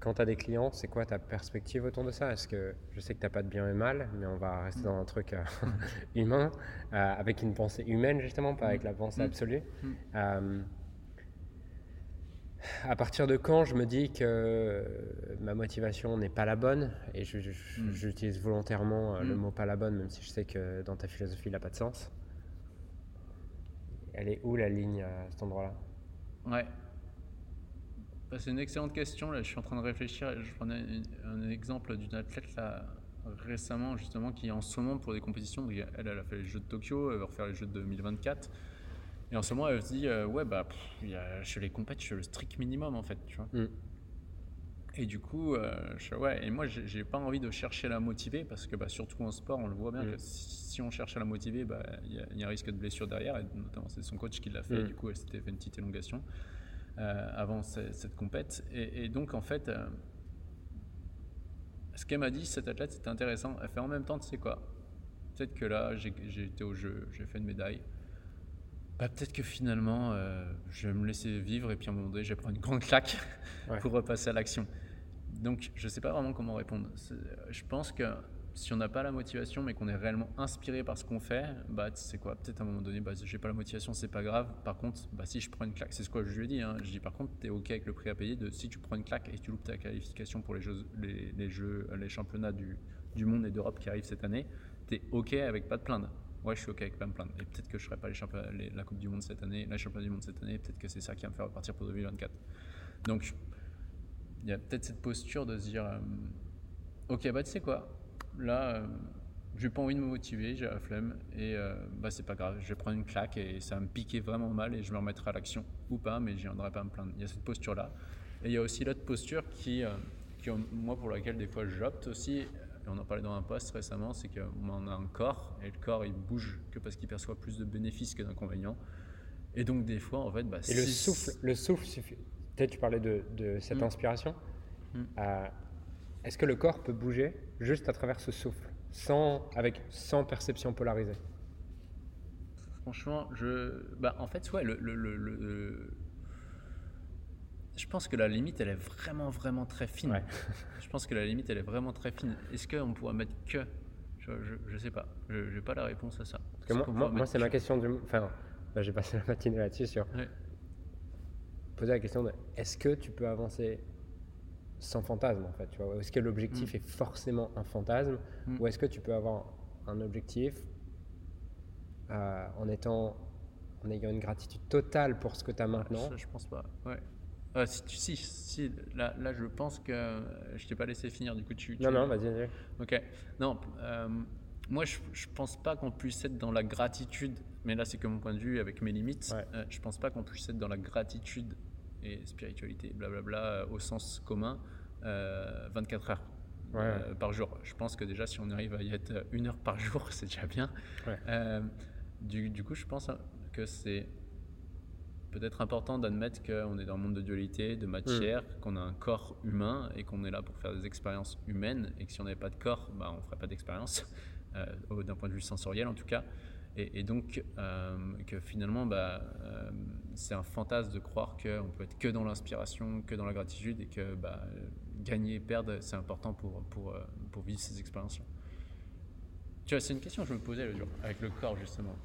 quand tu as des clients, c'est quoi ta perspective autour de ça? Est-ce que je sais que tu n'as pas de bien et mal, mais on va rester dans un truc euh, humain, euh, avec une pensée humaine justement, pas avec la pensée Mm. absolue. Mm. Euh, à partir de quand je me dis que ma motivation n'est pas la bonne, et Mm. j'utilise volontairement le Mm. mot pas la bonne, même si je sais que dans ta philosophie il n'a pas de sens. elle est où la ligne à cet endroit-là? Ouais. Bah, c'est une excellente question. Là, je suis en train de réfléchir. Je prenais un, exemple d'une athlète là, récemment, justement, qui est en ce moment pour des compétitions. Elle, elle a fait les Jeux de Tokyo, elle va refaire les Jeux de 2024. Et en ce moment, elle se dit euh, Ouais, bah, chez les compétitions, je suis le strict minimum, en fait. Tu vois. Mm. Et du coup, euh, je, ouais, et moi, j'ai pas envie de chercher à la motiver parce que, bah, surtout en sport, on le voit bien mm. que si, on cherche à la motiver, bah, il y, y, a un risque de blessure derrière. Et notamment, c'est son coach qui l'a fait. Mm. du coup, elle s'était fait une petite élongation avant cette, cette compète. Et, donc, en fait, euh, ce qu'elle m'a dit, cette athlète, c'était intéressant. Elle fait en même temps, tu sais quoi? Peut-être que là, j'ai été au jeu, j'ai fait une médaille. Bah, peut-être que finalement, euh, je vais me laisser vivre et puis à un moment donné, je vais prendre une grande claque pour repasser à l'action. Donc, je ne sais pas vraiment comment répondre. Je pense que si on n'a pas la motivation, mais qu'on est réellement inspiré par ce qu'on fait, bah, c'est quoi Peut-être à un moment donné, bah, j'ai pas la motivation, c'est pas grave. Par contre, bah, si je prends une claque, c'est ce que je lui ai dit. Hein. Je dis par contre, tu es OK avec le prix à payer de si tu prends une claque et tu loupes ta qualification pour les Jeux, les, jeux, les championnats du, du monde et d'Europe qui arrivent cette année, tu es OK avec pas de plaindre ouais, je suis OK avec pas me plaindre. Et peut-être que je ne ferai pas la Coupe du Monde cette année, la Championnat du Monde cette année, peut-être que c'est ça qui va me faire repartir pour 2024. Donc, il y a peut-être cette posture de se dire euh, Ok, bah tu sais quoi, là, euh, j'ai pas envie de me motiver, j'ai la flemme, et euh, bah c'est pas grave, je vais prendre une claque et ça va me piquer vraiment mal et je me remettrai à l'action ou pas, mais je viendrai pas me plaindre. Il y a cette posture-là. Et il y a aussi l'autre posture qui, qui, moi, pour laquelle des fois j'opte aussi, on en parlait dans un post récemment, c'est qu'on a un corps, et le corps il bouge que parce qu'il perçoit plus de bénéfices que d'inconvénients. Et donc des fois, en fait, bah, et le souffle, le souffle Peut-être tu parlais de, cette mm. inspiration. Mm. Euh, est-ce que le corps peut bouger juste à travers ce souffle, sans avec sans perception polarisée? Franchement, je, bah, en fait, ouais, le, le je pense que la limite, elle est vraiment, vraiment très fine. je pense que la limite, elle est vraiment très fine. Est-ce qu'on pourrait mettre que? Je ne sais pas. Je n'ai pas la réponse à ça. moi, c'est ma question du. Enfin, bah, j'ai passé la matinée là-dessus sur. Poser la question de est-ce que tu peux avancer sans fantasme en fait tu vois Est-ce que l'objectif mm. est forcément un fantasme mm. Ou est-ce que tu peux avoir un objectif euh, en étant en ayant une gratitude totale pour ce que tu as maintenant? Ça, Je pense pas. Ouais. Euh, si, si, là, là, je pense que euh, je t'ai pas laissé finir. Du coup, tu. Non, non, vas-y. Ok. Non, euh, moi, je, je pense pas qu'on puisse être dans la gratitude, mais là, c'est que mon point de vue avec mes limites. Ouais. je pense pas qu'on puisse être dans la gratitude et spiritualité, blablabla, au sens commun, 24 heures. par jour. Je pense que déjà, si on arrive à y être une heure par jour, c'est déjà bien. Du, du, coup, je pense que c'est peut-être important d'admettre qu'on est dans un monde de dualité, de matière, mm. qu'on a un corps humain et qu'on est là pour faire des expériences humaines et que si on n'avait pas de corps, bah, on ne ferait pas d'expérience, euh, d'un point de vue sensoriel en tout cas. Et, donc euh, que finalement, bah, euh, c'est un fantasme de croire qu'on peut être que dans l'inspiration, que dans la gratitude et que bah, gagner et perdre, c'est important pour, pour, pour vivre ces expériences-là. Tu vois, c'est une question que je me posais le jour, avec le corps justement.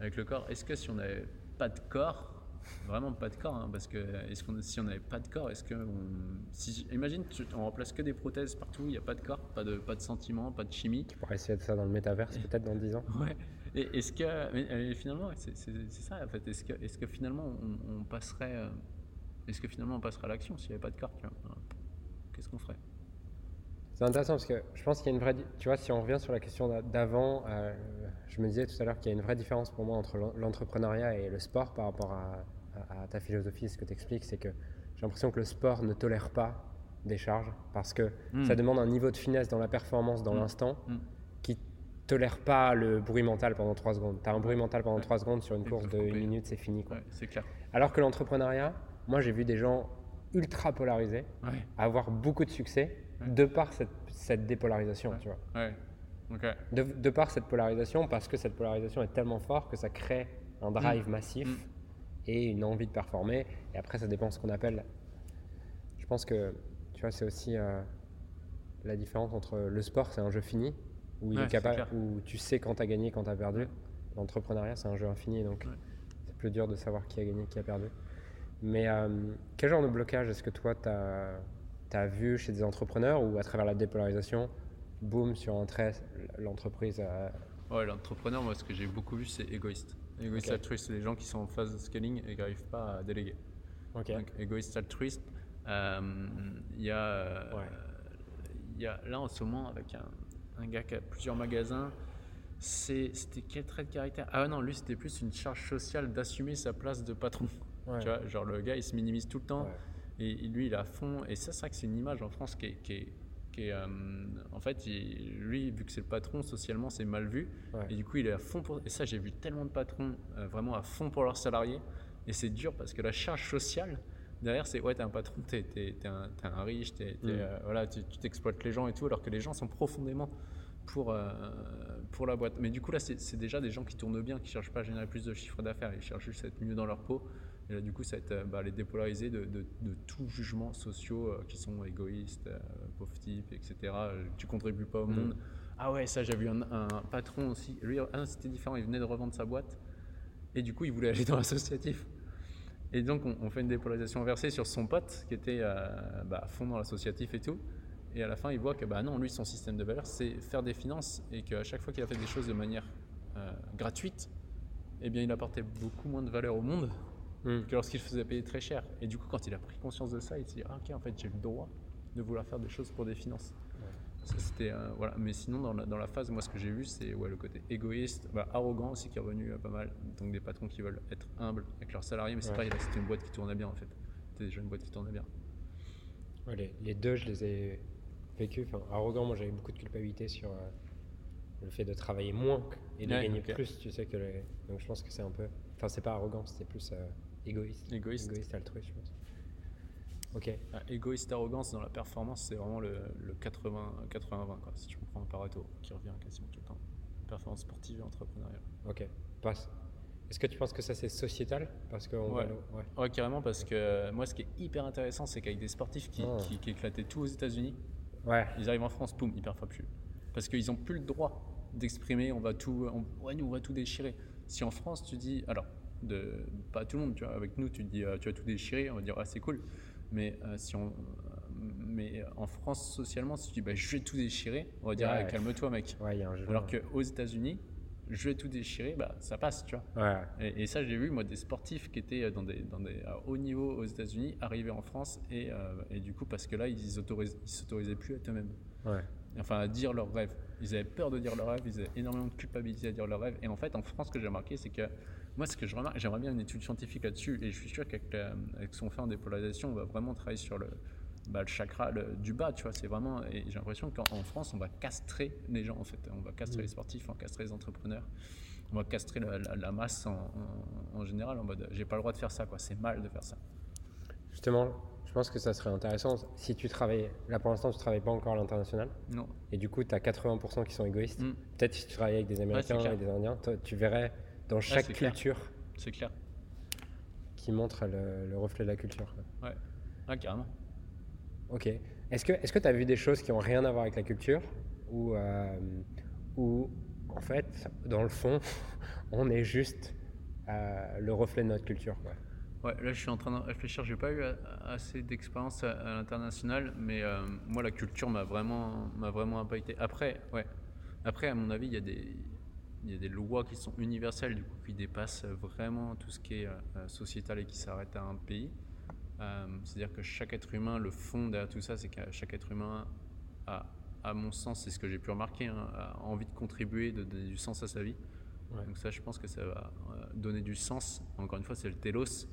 Avec le corps, est-ce que si on n'avait pas de corps, Vraiment pas de corps, hein, parce que est-ce qu'on, si on n'avait pas de corps, est-ce que si, imagine, on remplace que des prothèses partout, il n'y a pas de corps, pas de, pas de sentiments, pas de chimie. Tu pourrais essayer de ça dans le métaverse peut-être dans 10 ans. Ouais. Et est-ce que, finalement, c'est, ça en fait. Est-ce que, finalement on, passerait, euh, est-ce que finalement on passerait à l'action s'il n'y avait pas de corps Qu'est-ce qu'on ferait? C'est intéressant parce que je pense qu'il y a une vraie. Tu vois, si on revient sur la question d'avant, euh, je me disais tout à l'heure qu'il y a une vraie différence pour moi entre l'entrepreneuriat et le sport par rapport à, ta philosophie. Ce que tu expliques, c'est que j'ai l'impression que le sport ne tolère pas des charges parce que hmm. ça demande un niveau de finesse dans la performance, dans hmm. l'instant, qui hmm. qui tolère pas le bruit mental pendant 3 secondes. Tu as un bruit mental pendant 3 secondes sur une course de 1 minute, c'est fini. c'est clair. Alors que l'entrepreneuriat, moi j'ai vu des gens ultra polarisés avoir beaucoup de succès de par cette, cette dépolarisation, tu vois. De, de, par cette polarisation, parce que cette polarisation est tellement forte que ça crée un mm. drive massif mm. et une envie de performer. Et après, ça dépend de ce qu'on appelle. Je pense que, tu vois, c'est aussi euh, la différence entre le sport, c'est un jeu fini, où, il est capable, où tu sais quand tu as gagné, quand tu as perdu. L'entrepreneuriat, c'est un jeu infini, donc c'est plus dur de savoir qui a gagné, qui a perdu. Mais euh, quel genre de blocage est-ce que toi, tu as vu chez des entrepreneurs ou à travers la dépolarisation, boum, sur un trait, l'entreprise Ouais, l'entrepreneur, moi, ce que j'ai beaucoup vu, c'est égoïste. Égoïste altruiste, c'est les gens qui sont en phase de scaling et qui n'arrivent pas à déléguer. Ok. Donc, égoïste altruiste, euh, il y a, euh, Ouais. il y a là en ce moment avec un, un gars qui a plusieurs magasins. c'est- C'était quel trait de caractère? Ah non, lui c'était plus une charge sociale d'assumer sa place de patron. Ouais. Tu vois, genre le gars il se minimise tout le temps Ouais. et, lui il est à fond. Et ça, c'est vrai que c'est une image en France qui est. qui est- qui est, euh, en fait, il- lui, vu que c'est le patron, socialement, c'est mal vu. Ouais. Et du coup, il est à fond pour. Et ça, j'ai vu tellement de patrons euh, vraiment à fond pour leurs salariés. Et c'est dur parce que la charge sociale, derrière, c'est ouais, t'es un patron, t'es, t'es- t'es un, t'es un riche, t'es, Mm. euh, voilà, tu, tu t'exploites les gens et tout, alors que les gens sont profondément pour, euh, pour la boîte. Mais du coup, là, c'est, c'est déjà des gens qui tournent bien, qui cherchent pas à générer plus de chiffre d'affaires, ils cherchent juste à être mieux dans leur peau. Et là, du coup, ça va être euh, bah, les dépolariser de, de, de tout jugement sociaux euh, qui sont égoïstes, euh, pauvres types, etc. Tu contribues pas au Mm. monde. Ah ouais, ça, j'ai vu un, un patron aussi. Lui, ah c'était différent, il venait de revendre sa boîte. Et du coup, il voulait aller dans l'associatif. Et donc, on, fait une dépolarisation inversée sur son pote qui était euh, bah, à fond dans l'associatif et tout. Et à la fin, il voit que bah non, lui, son système de valeur, c'est faire des finances et qu'à chaque fois qu'il a fait des choses de manière euh, gratuite, eh bien, il apportait beaucoup moins de valeur au monde Mm. que lorsqu'il faisait payer très cher. Et du coup, quand il a pris conscience de ça, il s'est dit ah, ok, en fait, j'ai le droit de vouloir faire des choses pour des finances. Ça, c'était euh, voilà. Mais sinon, dans la, dans la phase, moi, ce que j'ai vu, c'est ouais, le côté égoïste, bah, arrogant aussi qui est revenu euh, pas mal. Donc des patrons qui veulent être humbles avec leurs salariés, mais c'est Ouais. pareil, là, c'était une boîte qui tournait bien en fait. C'était déjà une boîte qui tournait bien. Ouais, les, les deux, je les ai vécus. Enfin, arrogant, moi j'avais beaucoup de culpabilité sur euh, le fait de travailler moins et de gagner plus, tu sais, que les... Donc je pense que c'est un peu. Enfin, c'est pas arrogant, c'était plus égoïste. Égoïste. Égoïste altruiste, je pense. Ok. Ah, égoïste, arrogance dans la performance, c'est vraiment le, le 80 80-20 quoi. Si tu prends un Pareto qui revient quasiment tout le temps. Performance sportive et entrepreneuriale. Ok. Passe. Est-ce que tu penses que ça c'est sociétal? Parce que on Ouais. ouais. Ouais, carrément, parce que euh, moi, ce qui est hyper intéressant, c'est qu'avec des sportifs qui, Ah. qui, qui éclataient tout aux États-Unis, Ouais. Ils arrivent en France, poum, hyper frappueux. Parce qu'ils n'ont plus le droit d'exprimer, on va tout, on, ouais, nous, on va tout déchirer. Si en France, tu dis, alors, de, pas tout le monde, tu vois, avec nous, tu dis, euh, tu vas tout déchirer, on va dire, ah, c'est cool. Mais, euh, si on, euh, mais en France, socialement, si tu dis, bah, je vais tout déchirer, on va dire, Ouais. ah, calme-toi, mec. Ouais, y a un jeu. Alors qu'aux États-Unis, je vais tout déchirer, bah, ça passe, tu vois. Ouais. Et, et ça, j'ai vu, moi, des sportifs qui étaient dans des, dans des à haut niveau aux États-Unis arriver en France et, euh, et du coup, parce que là, ils ils s'autorisaient plus à eux-mêmes. Ouais. Enfin, à dire leurs rêves. Ils avaient peur de dire leurs rêves, ils avaient énormément de culpabilité à dire leurs rêves. Et en fait, en France, ce que j'ai remarqué, c'est que moi, ce que je remarque, j'aimerais bien une étude scientifique là-dessus. Et je suis sûr qu'avec ce qu'on fait en dépolarisation, on va vraiment travailler sur le, bah, le chakra le- du bas, tu vois. C'est vraiment. Et j'ai l'impression qu'en en France, on va castrer les gens, en fait. On va castrer Mm. les sportifs, on va castrer les entrepreneurs. On va castrer la, la- la masse en, en- en général en mode j'ai pas le droit de faire ça, quoi. C'est mal de faire ça. Justement, je pense que ça serait intéressant si tu travailles. Là pour l'instant, tu travailles pas encore à l'international. Non. Et du coup, tu as 80% qui sont égoïstes. Mm. Peut-être si tu travaillais avec des Américains clair. et des Indiens, tu verrais dans chaque culture C'est clair. qui montre le, le reflet de la culture. quoi. Ouais. Ah, carrément. Ok. Est-ce que tu as vu des choses qui ont rien à voir avec la culture ou, euh, ou en fait, dans le fond, on est juste euh, le reflet de notre culture quoi? Ouais, là je suis en train de réfléchir. J'ai pas eu a- assez d'expérience à, à l'international, mais euh, moi la culture m'a vraiment, m'a vraiment impacté. Après, ouais. Après, à mon avis, il y a des, il y a des lois qui sont universelles, du coup, qui dépassent vraiment tout ce qui est euh, sociétal et qui s'arrêtent à un pays. Euh, C'est-à-dire que chaque être humain, le fond derrière tout ça, c'est que chaque être humain a, à mon sens, c'est ce que j'ai pu remarquer, hein, a envie de contribuer, de donner du sens à sa vie. Ouais. Donc ça, je pense que ça va euh, donner du sens. Encore une fois, c'est le télos,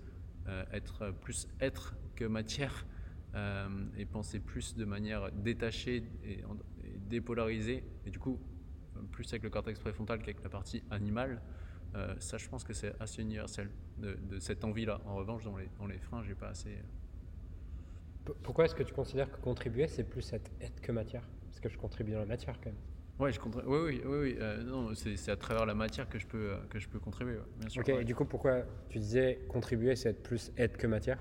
euh, être euh, plus être que matière euh, et penser plus de manière détachée et, et dépolarisée. Et du coup, euh, plus avec le cortex préfrontal qu'avec la partie animale. Euh, ça, je pense que c'est assez universel de, de cette envie-là. En revanche, dans les, dans les freins, j'ai pas assez. P- Pourquoi est-ce que tu considères que contribuer, c'est plus être, être que matière? Parce que je contribue dans la matière quand même. Ouais, je contribue. Oui, oui, oui. oui, euh, non, c'est c'est à travers la matière que je peux, euh, que je peux contribuer. ouais, bien sûr. Ok, ouais. et du coup, pourquoi tu disais contribuer, c'est être plus être que matière?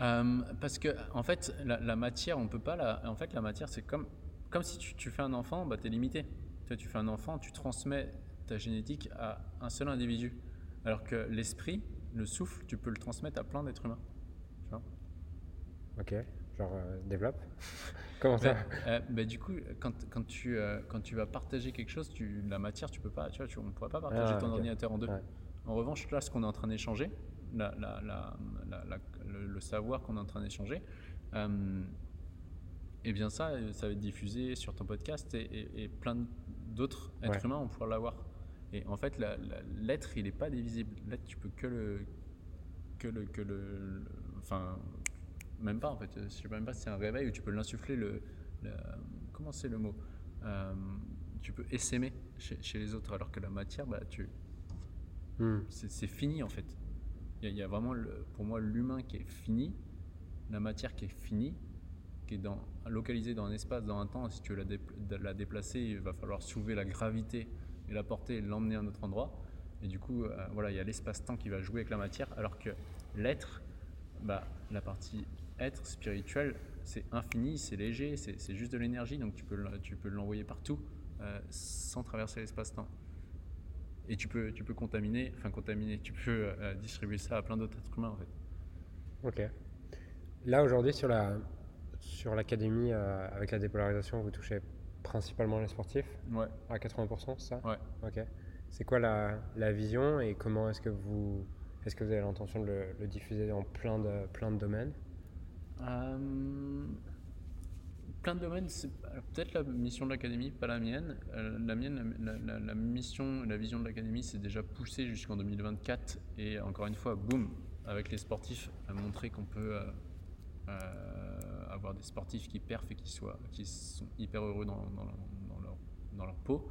Euh, parce que en fait, la, la matière, on peut pas la. En fait, la matière, c'est comme comme si tu, tu fais un enfant, bah t'es limité. Tu, tu fais un enfant, tu transmets ta génétique à un seul individu, alors que l'esprit, le souffle, tu peux le transmettre à plein d'êtres humains. Tu vois? Ok, genre euh, développe. Comment ça? Bah, bah, Du coup, quand, quand, tu, quand tu vas partager quelque chose, tu, la matière, tu peux pas, tu vois, tu, on ne pourrait pas partager ah, ton ordinateur en deux. En revanche, là, ce qu'on est en train d'échanger, la, la, la, le, savoir qu'on est en train d'échanger, et eh bien ça, ça va être diffusé sur ton podcast et, plein d'autres êtres humains vont pouvoir l'avoir. Et en fait, l'être, il n'est pas divisible. L'être, tu peux que le, que le, que le, enfin, même pas en fait. Je sais même pas si c'est un réveil où tu peux l'insuffler le, comment c'est le mot euh, Tu peux essaimer chez, les autres, alors que la matière, bah, tu, hmm. c'est fini en fait. Il y, a vraiment, le, pour moi, l'humain qui est fini, la matière qui est finie, qui est dans, localisée dans un espace, dans un temps. Si tu veux la, la déplacer, il va falloir soulever la gravité et la porter et l'emmener à un autre endroit. Et du coup, euh, voilà, il y a l'espace-temps qui va jouer avec la matière, alors que l'être, bah, la partie être spirituel, c'est infini, c'est léger, c'est juste de l'énergie, donc tu peux, tu peux l'envoyer partout euh, sans traverser l'espace-temps. Et tu peux, tu peux contaminer, enfin contaminer, tu peux euh, distribuer ça à plein d'autres êtres humains en fait. Ok. Là aujourd'hui sur la sur l'académie euh, avec la dépolarisation, vous touchez principalement les sportifs Ouais. À 80%, c'est ça? Ouais. Ok. C'est quoi la, la, vision et comment est-ce que vous est-ce que vous avez l'intention de le, le, diffuser dans plein de plein de domaines? Euh, plein de domaines, c'est peut-être la mission de l'académie, pas la mienne. Euh, la mienne, la, mission, la vision de l'académie, c'est déjà poussé jusqu'en 2024 et encore une fois, boum, avec les sportifs, à montrer qu'on peut euh, avoir des sportifs qui perfent et qui, soient, qui sont hyper heureux dans, leur, peau.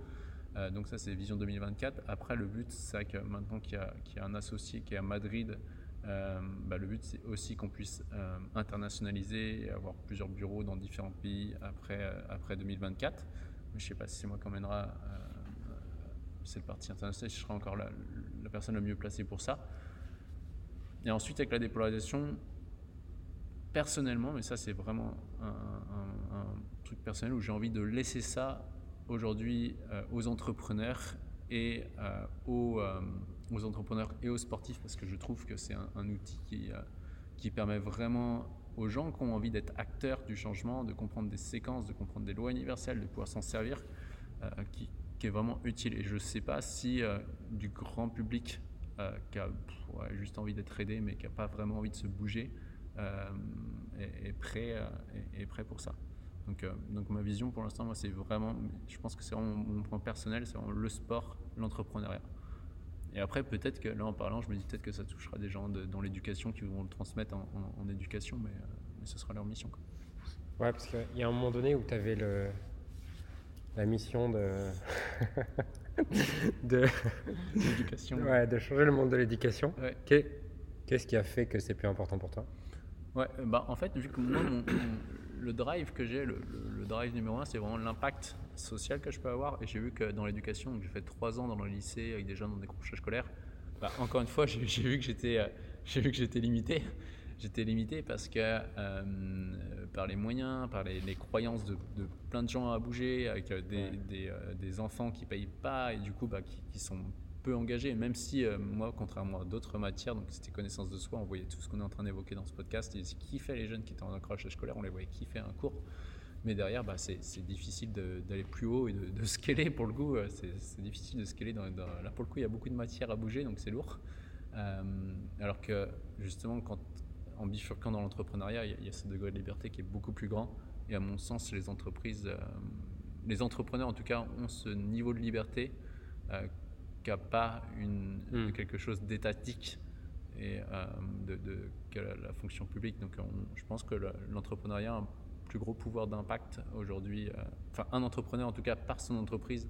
donc ça, c'est vision 2024. Après, le but, c'est que maintenant qu'il y, a un associé qui est à Madrid, euh, bah, le but, c'est aussi qu'on puisse euh, internationaliser et avoir plusieurs bureaux dans différents pays après, euh, après 2024. je ne sais pas si c'est moi qui emmènera cette partie internationale, je serai encore la, personne la mieux placée pour ça. Et ensuite, avec la dépolarisation, personnellement, mais ça c'est vraiment un, truc personnel où j'ai envie de laisser ça aujourd'hui aux entrepreneurs et aux aux entrepreneurs et aux sportifs parce que je trouve que c'est un, outil qui, euh, qui permet vraiment aux gens qui ont envie d'être acteurs du changement, de comprendre des séquences, de comprendre des lois universelles, de pouvoir s'en servir, euh, qui, est vraiment utile. Et je ne sais pas si euh, du grand public qui a juste envie d'être aidé mais qui n'a pas vraiment envie de se bouger est, prêt, est, prêt pour ça. Donc, donc ma vision pour l'instant, moi, c'est vraiment, je pense que c'est vraiment mon point personnel, c'est vraiment le sport, l'entrepreneuriat. Et après, peut-être que là, en parlant, je me dis peut-être que ça touchera des gens dans l'éducation qui vont le transmettre en, éducation, mais, euh, mais, ce sera leur mission. Quoi. Ouais, parce qu'il y a un moment donné où tu avais le, la mission de. de l'éducation. Ouais, de changer le monde de l'éducation. Qu'est-ce qui a fait que c'est plus important pour toi? Ouais, bah en fait, vu que moi, le drive que j'ai, le, drive numéro un, c'est vraiment l'impact social que je peux avoir. Et j'ai vu que dans l'éducation, j'ai fait trois ans dans le lycée avec des jeunes dans des couchages scolaires. Bah, encore une fois, j'ai vu que j'étais, euh, j'ai vu que j'étais limité. J'étais limité parce que euh, par les moyens, par les, croyances de, plein de gens à bouger, avec euh, des, des, enfants qui payent pas et du coup bah, qui, qui sont engagé, même si euh, moi, contrairement à d'autres matières, donc c'était connaissance de soi, on voyait tout ce qu'on est en train d'évoquer dans ce podcast, et qui fait les jeunes qui étaient en accrochage scolaire, on les voyait fait un cours. Mais derrière, bah, c'est difficile d'aller plus haut et de, de, scaler pour le coup. Euh, c'est difficile de scaler. Dans, là, pour le coup, il y a beaucoup de matière à bouger, donc c'est lourd. Euh, alors que justement, quand, en bifurquant dans l'entrepreneuriat, il, y, a ce degré de liberté qui est beaucoup plus grand. Et à mon sens, les entreprises, les entrepreneurs en tout cas, ont ce niveau de liberté pas une, hmm. quelque chose d'étatique et euh, de, de, la, fonction publique. Donc je pense que l'entrepreneuriat a un plus gros pouvoir d'impact aujourd'hui. Euh, enfin, un entrepreneur, en tout cas par son entreprise,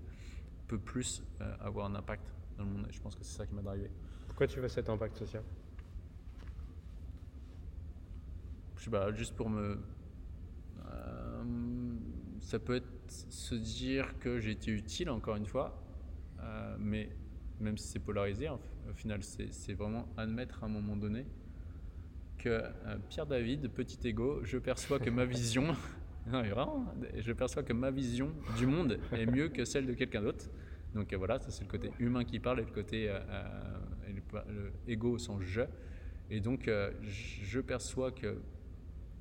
peut plus euh, avoir un impact dans le monde. Et je pense que c'est ça qui m'a drivé. Pourquoi tu veux cet impact social? Je sais pas, juste pour me. ça peut être se dire que j'ai été utile, encore une fois, mais même si c'est polarisé, au final, c'est vraiment admettre à un moment donné que euh, Pierre David, petit ego, je perçois que ma vision, non, vraiment, je perçois que ma vision du monde est mieux que celle de quelqu'un d'autre. Donc euh, voilà, ça c'est le côté humain qui parle et le côté euh, le, ego sans je. Et donc je perçois que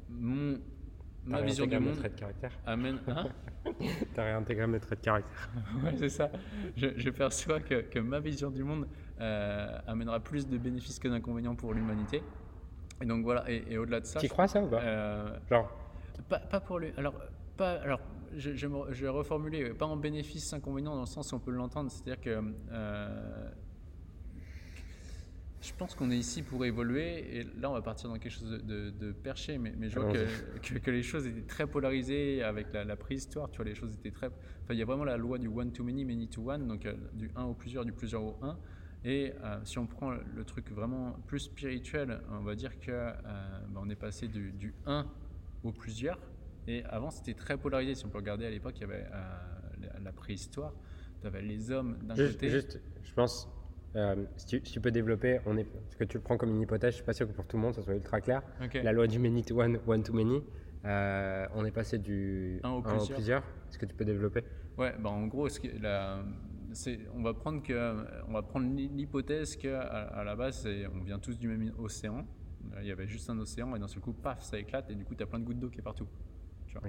mon ma vision du monde traits de caractère. amène. Hein T'as réintégré mes traits de caractère. ouais, c'est ça. Je, je perçois que, que, ma vision du monde euh, amènera plus de bénéfices que d'inconvénients pour l'humanité. Et donc voilà, et, et au-delà de ça. Tu crois ça ou pas? euh, Genre? pas, pas, pour lui. Alors, pas, alors je, je, je, vais reformuler, pas en bénéfice, inconvénient, dans le sens où on peut l'entendre. C'est-à-dire que. Euh, je pense qu'on est ici pour évoluer et là on va partir dans quelque chose de, de, de perché mais, mais, je vois que, que, que, les choses étaient très polarisées avec la, la, préhistoire tu vois les choses étaient très enfin il y a vraiment la loi du one to many many to one donc euh, du 1 au plusieurs du plusieurs au 1 et euh, si on prend le truc vraiment plus spirituel on va dire que euh, bah, on est passé du, du, 1 au plusieurs. Et avant c'était très polarisé. Si on peut regarder à l'époque il y avait la, la, préhistoire. Tu avais les hommes d'un côté. juste je pense euh, si, tu, si, tu, peux développer, on est, parce que tu le prends comme une hypothèse, je suis pas sûr que pour tout le monde ça soit ultra clair. Okay. La loi du many to one, one to many, euh, on est passé du un au plusieurs. plusieurs. plusieurs. Est-ce que tu peux développer? Ouais, bah en gros, ce que, la, on va prendre que, on va prendre l'hypothèse que à, à, la base, on vient tous du même océan. Il y avait juste un océan et d'un seul coup, paf, ça éclate et du coup, tu as plein de gouttes d'eau qui est partout. Tu vois.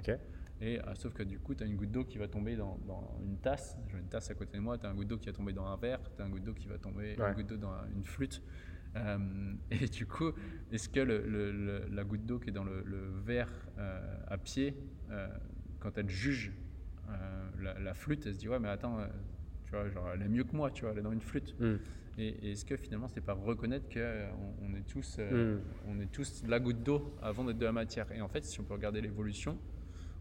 Et euh, sauf que du coup, tu as une goutte d'eau qui va tomber dans, dans une tasse. J'ai une tasse à côté de moi, tu as un goutte d'eau qui va tomber dans un verre, tu as un goutte d'eau qui va tomber, ouais. une goutte d'eau dans une flûte. Euh, et du coup, est-ce que le, le, le, la goutte d'eau qui est dans le, verre euh, à pied, quand elle juge la, la, flûte, elle se dit Ouais, mais attends, tu vois, genre, elle est mieux que moi, tu vois, elle est dans une flûte. Mm. Et, et est-ce que finalement, c'est pas reconnaître qu'on on est, tous, mm. on est tous la goutte d'eau avant d'être de la matière Et en fait, si on peut regarder l'évolution,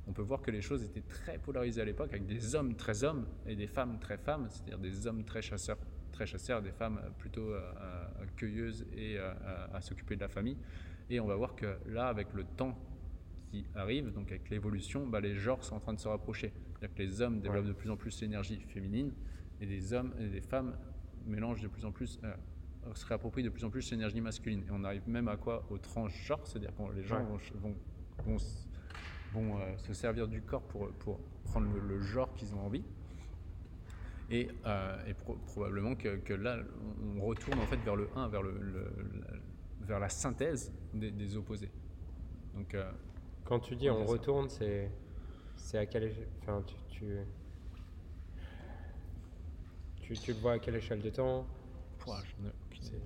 on peut voir que les choses étaient très polarisées à l'époque, avec des hommes très hommes et des femmes très femmes, c'est-à-dire des hommes très chasseurs, très chasseurs, des femmes plutôt euh, cueilleuses et euh, à s'occuper de la famille. Et on va voir que là, avec le temps qui arrive, donc avec l'évolution, bah, les genres sont en train de se rapprocher. C'est-à-dire que les hommes développent ouais. de plus en plus l'énergie féminine et des hommes et des femmes mélangent de plus en plus, euh, se réapproprient de plus en plus l'énergie masculine. Et on arrive même à quoi? Au transgenre, c'est-à-dire que les gens ouais. vont, vont, vont vont euh, se servir du corps pour, pour prendre le, le genre qu'ils ont envie. Et, euh, et pro probablement que, que, là, on retourne en fait vers le 1, vers, le, le vers la synthèse des, des opposés. Donc, Quand tu dis on, on retourne, c'est à échelle enfin, tu, tu, tu, tu, le vois à quelle échelle de temps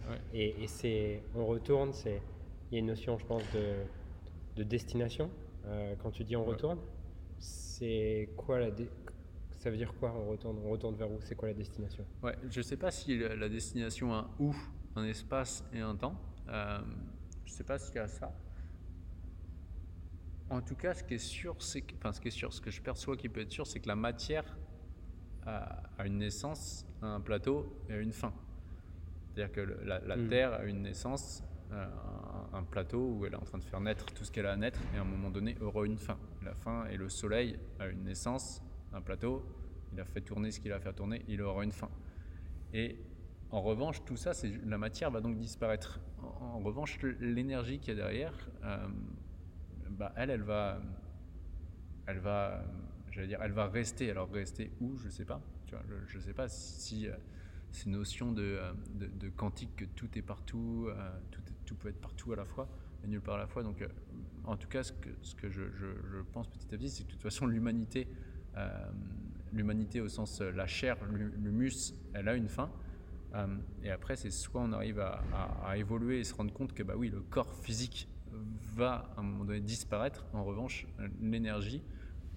ouais. Et, et c'est on retourne, c'est il y a une notion, je pense, de, de destination. Euh, quand tu dis on retourne, c'est quoi la ça veut dire quoi on retourne On retourne vers où C'est quoi la destination? Ouais, je sais pas si la destination a un où, un espace et un temps. Euh, je sais pas s'il y a ça. En tout cas, ce qui est sûr, c'est que, enfin, ce qui est sûr, ce que je perçois qui peut être sûr, c'est que la matière a, a, une naissance, a un plateau et a une fin. C'est-à-dire que le, la, la mmh. Terre a une naissance, euh, un, un, plateau où elle est en train de faire naître tout ce qu'elle a à naître et à un moment donné aura une fin. La fin et le soleil a une naissance, un plateau, il a fait tourner ce qu'il a fait tourner, il aura une fin. Et en revanche, tout ça, c'est la matière va donc disparaître. En, en revanche, l'énergie qu'il y a derrière, euh, bah, elle, elle va, elle va, j'allais dire, elle va rester. Alors rester où, je sais pas. Je, ne sais pas si euh, ces notions de, de, quantique que tout est partout, euh, tout, peut être partout à la fois, et nulle part à la fois. Donc, euh, en tout cas, ce que, je, pense petit à petit, c'est que de toute façon, l'humanité, euh, l'humanité au sens la chair, l'humus, elle a une fin. et après, c'est soit on arrive à, évoluer et se rendre compte que bah oui, le corps physique va à un moment donné disparaître. En revanche, l'énergie,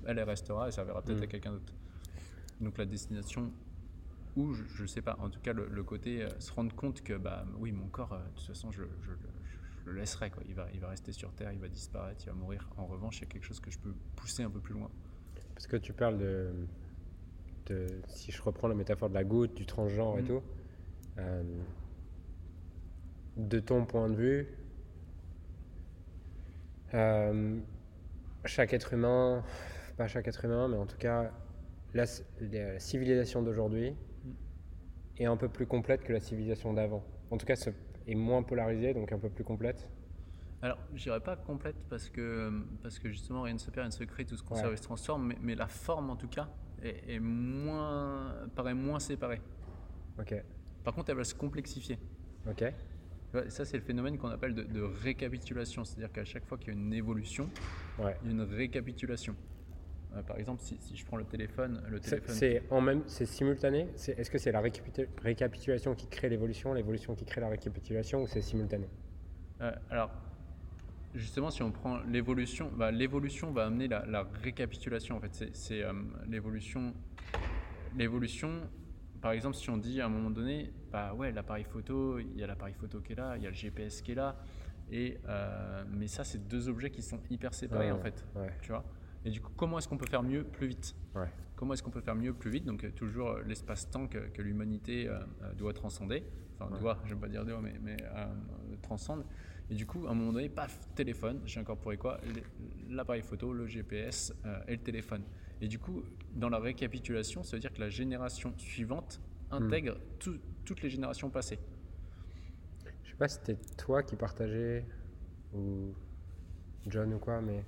elle, elle restera et servira peut-être mmh. à quelqu'un d'autre. Donc la destination ou je ne sais pas, en tout cas le, le côté euh, se rendre compte que bah oui mon corps euh, de toute façon je, je, je, le laisserai quoi, il va, il va rester sur terre, il va disparaître, il va mourir. En revanche, il y a quelque chose que je peux pousser un peu plus loin. Parce que tu parles de, de si je reprends la métaphore de la goutte, du transgenre mmh. et tout, euh, de ton point de vue, chaque être humain, pas chaque être humain, mais en tout cas, la, la civilisation d'aujourd'hui mm. est un peu plus complète que la civilisation d'avant. En tout cas, est moins polarisée, donc un peu plus complète. Alors, je dirais pas complète parce que, parce que justement, rien ne se perd, rien ne se crée, tout se conserve ouais. et se transforme, mais, mais, la forme, en tout cas, est, est, moins, paraît moins séparée. Ok. Par contre, elle va se complexifier. Ok. Ça, c'est le phénomène qu'on appelle de, récapitulation. C'est-à-dire qu'à chaque fois qu'il y a une évolution, il y a une récapitulation. Euh, par exemple, si, je prends le téléphone, le téléphone. C'est en même, c'est simultané? Est-ce que c'est la récapitulation qui crée l'évolution, l'évolution qui crée la récapitulation, ou c'est simultané? Euh, Alors, justement, si on prend l'évolution, bah, l'évolution va amener la, récapitulation. En fait, c'est euh, l'évolution. L'évolution, par exemple, si on dit à un moment donné, bah ouais, l'appareil photo, il y a l'appareil photo qui est là, il y a le GPS qui est là, et mais ça, c'est deux objets qui sont hyper séparés en fait. Tu vois? Et du coup, comment est-ce qu'on peut faire mieux plus vite Comment est-ce qu'on peut faire mieux plus vite Donc, toujours euh, l'espace-temps que, l'humanité euh, euh, doit transcender. Enfin, doit, je ne vais pas dire doit, mais, mais transcende. Et du coup, à un moment donné, paf, téléphone, j'ai incorporé quoi? L'appareil photo, le GPS et le téléphone. Et du coup, dans la récapitulation, ça veut dire que la génération suivante intègre hmm. toutes les générations passées. Je sais pas si c'était toi qui partageais ou John ou quoi, mais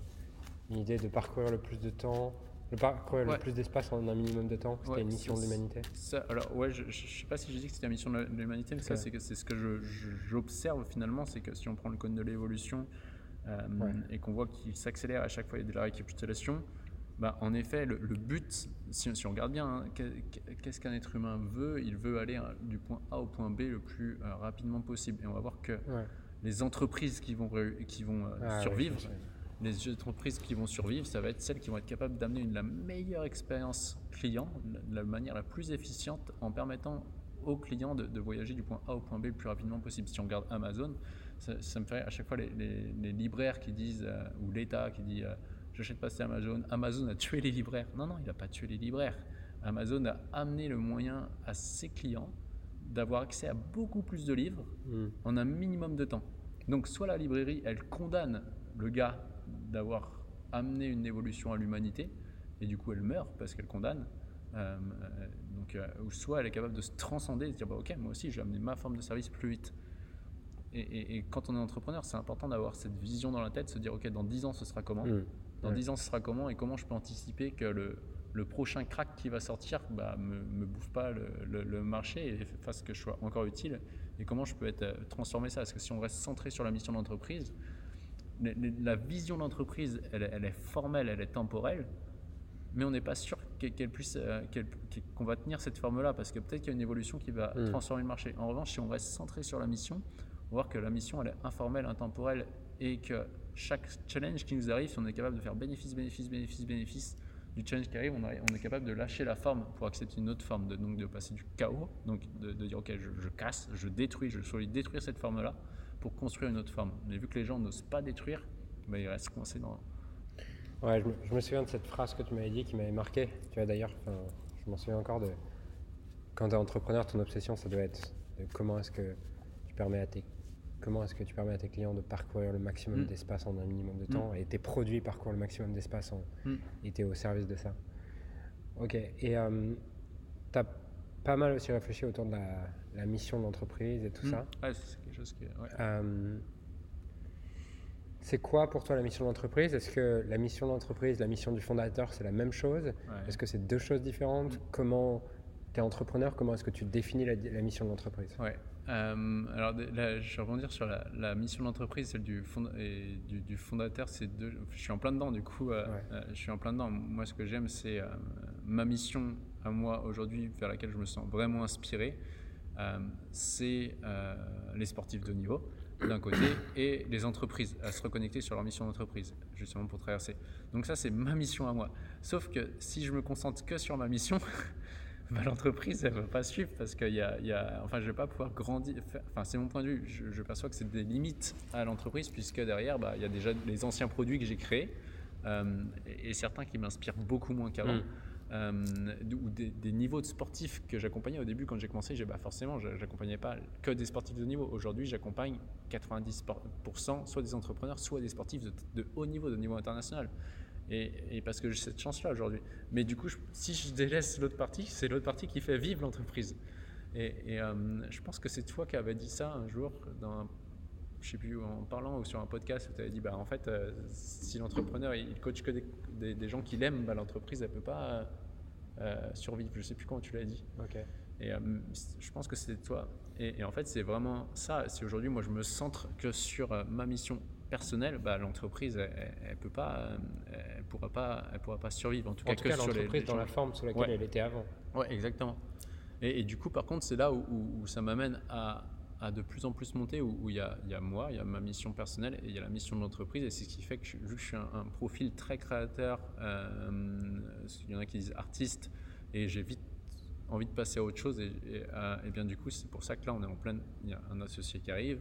une idée de parcourir le plus de temps, de parcourir le plus d'espace en un minimum de temps. C'était une mission de l'humanité. Alors ouais, je, ne sais pas si j'ai dit que c'était une mission de l'humanité, mais ça c'est c'est ce que j'observe finalement, c'est que si on prend le code de l'évolution euh, et qu'on voit qu'il s'accélère à chaque fois il y a de la récapitulation, bah, en effet, le, but, si, on regarde bien, hein, qu'est-ce qu'un être humain veut Il veut aller hein, du point A au point B le plus euh, rapidement possible. Et on va voir que les entreprises qui vont, qui vont euh, ah survivre, les entreprises qui vont survivre, ça va être celles qui vont être capables d'amener la meilleure expérience client, de la manière la plus efficiente, en permettant aux clients de, voyager du point A au point B le plus rapidement possible. Si on regarde Amazon, ça, me fait à chaque fois les, libraires qui disent, euh, ou l'État qui dit, euh, j'achète pas c'est Amazon. Amazon a tué les libraires. Non, non, il n'a pas tué les libraires. Amazon a amené le moyen à ses clients d'avoir accès à beaucoup plus de livres hmm. en un minimum de temps. Donc soit la librairie, elle condamne le gars d'avoir amené une évolution à l'humanité, et du coup elle meurt parce qu'elle condamne. Euh, donc, euh, ou soit elle est capable de se transcender et de dire bah, ok moi aussi je vais amener ma forme de service plus vite. Et, quand on est entrepreneur c'est important d'avoir cette vision dans la tête se dire ok dans 10 ans ce sera comment? Mmh. dans 10 ans ce sera comment? Et comment je peux anticiper que le, le prochain crack qui va sortir bah, me, me bouffe pas le, le, marché et fasse que je sois encore utile? Et comment je peux être euh, transformer ça? Parce que si on reste centré sur la mission d'entreprise la vision d'entreprise, elle, elle, est formelle, elle est temporelle, mais on n'est pas sûr qu'elle puisse, euh, qu'on va tenir cette forme-là, parce que peut-être qu'il y a une évolution qui va hmm. transformer le marché. En revanche, si on reste centré sur la mission, on va voir que la mission, elle est informelle, intemporelle, et que chaque challenge qui nous arrive, si on est capable de faire bénéfice, bénéfice, bénéfice, bénéfice du challenge qui arrive, on, on est capable de lâcher la forme pour accepter une autre forme, de, donc de passer du chaos, donc de, dire ok, je, je, casse, je détruis, je souhaite détruire cette forme-là, pour construire une autre forme. Mais vu que les gens n'osent pas détruire, bah, ils restent coincés dans. Ouais, je me, souviens de cette phrase que tu m'avais dit qui m'avait marqué. Tu vois d'ailleurs, je m'en souviens encore de quand tu es entrepreneur, ton obsession, ça doit être comment est-ce que tu permets à tes comment est-ce que tu permets à tes clients de parcourir le maximum mm. d'espace en un minimum de mm. temps et tes produits parcourent le maximum d'espace en, mm. et tu es au service de ça. Ok, et euh, tu as pas mal aussi réfléchi autour de la, la mission de l'entreprise et tout ça. c'est quelque chose qui. Euh, c'est quoi pour toi la mission de l'entreprise? Est-ce que la mission de l'entreprise, la mission du fondateur, c'est la même chose? Est-ce que c'est deux choses différentes? Mm. Comment tu es entrepreneur Comment est-ce que tu définis la, mission de l'entreprise? Ouais. Euh, alors là, je vais rebondir sur la, mission de l'entreprise, celle du, et du, fondateur. C'est deux, je suis en plein dedans, du coup, euh, je suis en plein dedans. Moi, ce que j'aime, c'est ma mission à moi aujourd'hui, vers laquelle je me sens vraiment inspiré. Euh, c'est euh, les sportifs de niveau d'un côté et les entreprises à se reconnecter sur leur mission d'entreprise justement pour traverser. Donc ça c'est ma mission à moi. Sauf que si je me concentre que sur ma mission, bah, l'entreprise elle va pas suivre parce qu'il y, a, enfin je vais pas pouvoir grandir. Enfin c'est mon point de vue. Je, perçois que c'est des limites à l'entreprise puisque derrière bah, il y a déjà les anciens produits que j'ai créés euh, et, certains qui m'inspirent beaucoup moins qu'avant. Mm. Euh, ou des, niveaux de sportifs que j'accompagnais au début quand j'ai commencé, j'ai bah forcément, j'accompagnais pas que des sportifs de niveau. Aujourd'hui, j'accompagne 90% soit des entrepreneurs, soit des sportifs de, haut niveau, de niveau international. Et, parce que j'ai cette chance-là aujourd'hui. Mais du coup, si je délaisse l'autre partie, c'est l'autre partie qui fait vivre l'entreprise. Et, euh, je pense que c'est toi qui avais dit ça un jour dans je sais plus, en parlant ou sur un podcast où tu avais dit, bah, en fait, euh, si l'entrepreneur il coach que des, des, gens qu'il aime, bah, l'entreprise elle peut pas euh, survivre. Je sais plus comment tu l'as dit. Ok. Et euh, je pense que c'était toi. Et, en fait, c'est vraiment ça. Si aujourd'hui, moi, je me centre que sur euh, ma mission personnelle, bah, l'entreprise, elle, peut pas, elle pourra pas, elle pourra pas survivre. En tout cas, que sur l'entreprise dans la forme sous laquelle elle était avant. Ouais, exactement. Et, du coup, par contre, c'est là où, ça m'amène à, à, de plus en plus monter, où il y, a moi, il y a ma mission personnelle et il y a la mission de l'entreprise. Et c'est ce qui fait que, vu que je suis un, profil très créateur, euh, il y en a qui disent artiste, et j'ai vite envie de passer à autre chose. Et, et, bien du coup, c'est pour ça que là, on est en pleine. Il y a un associé qui arrive.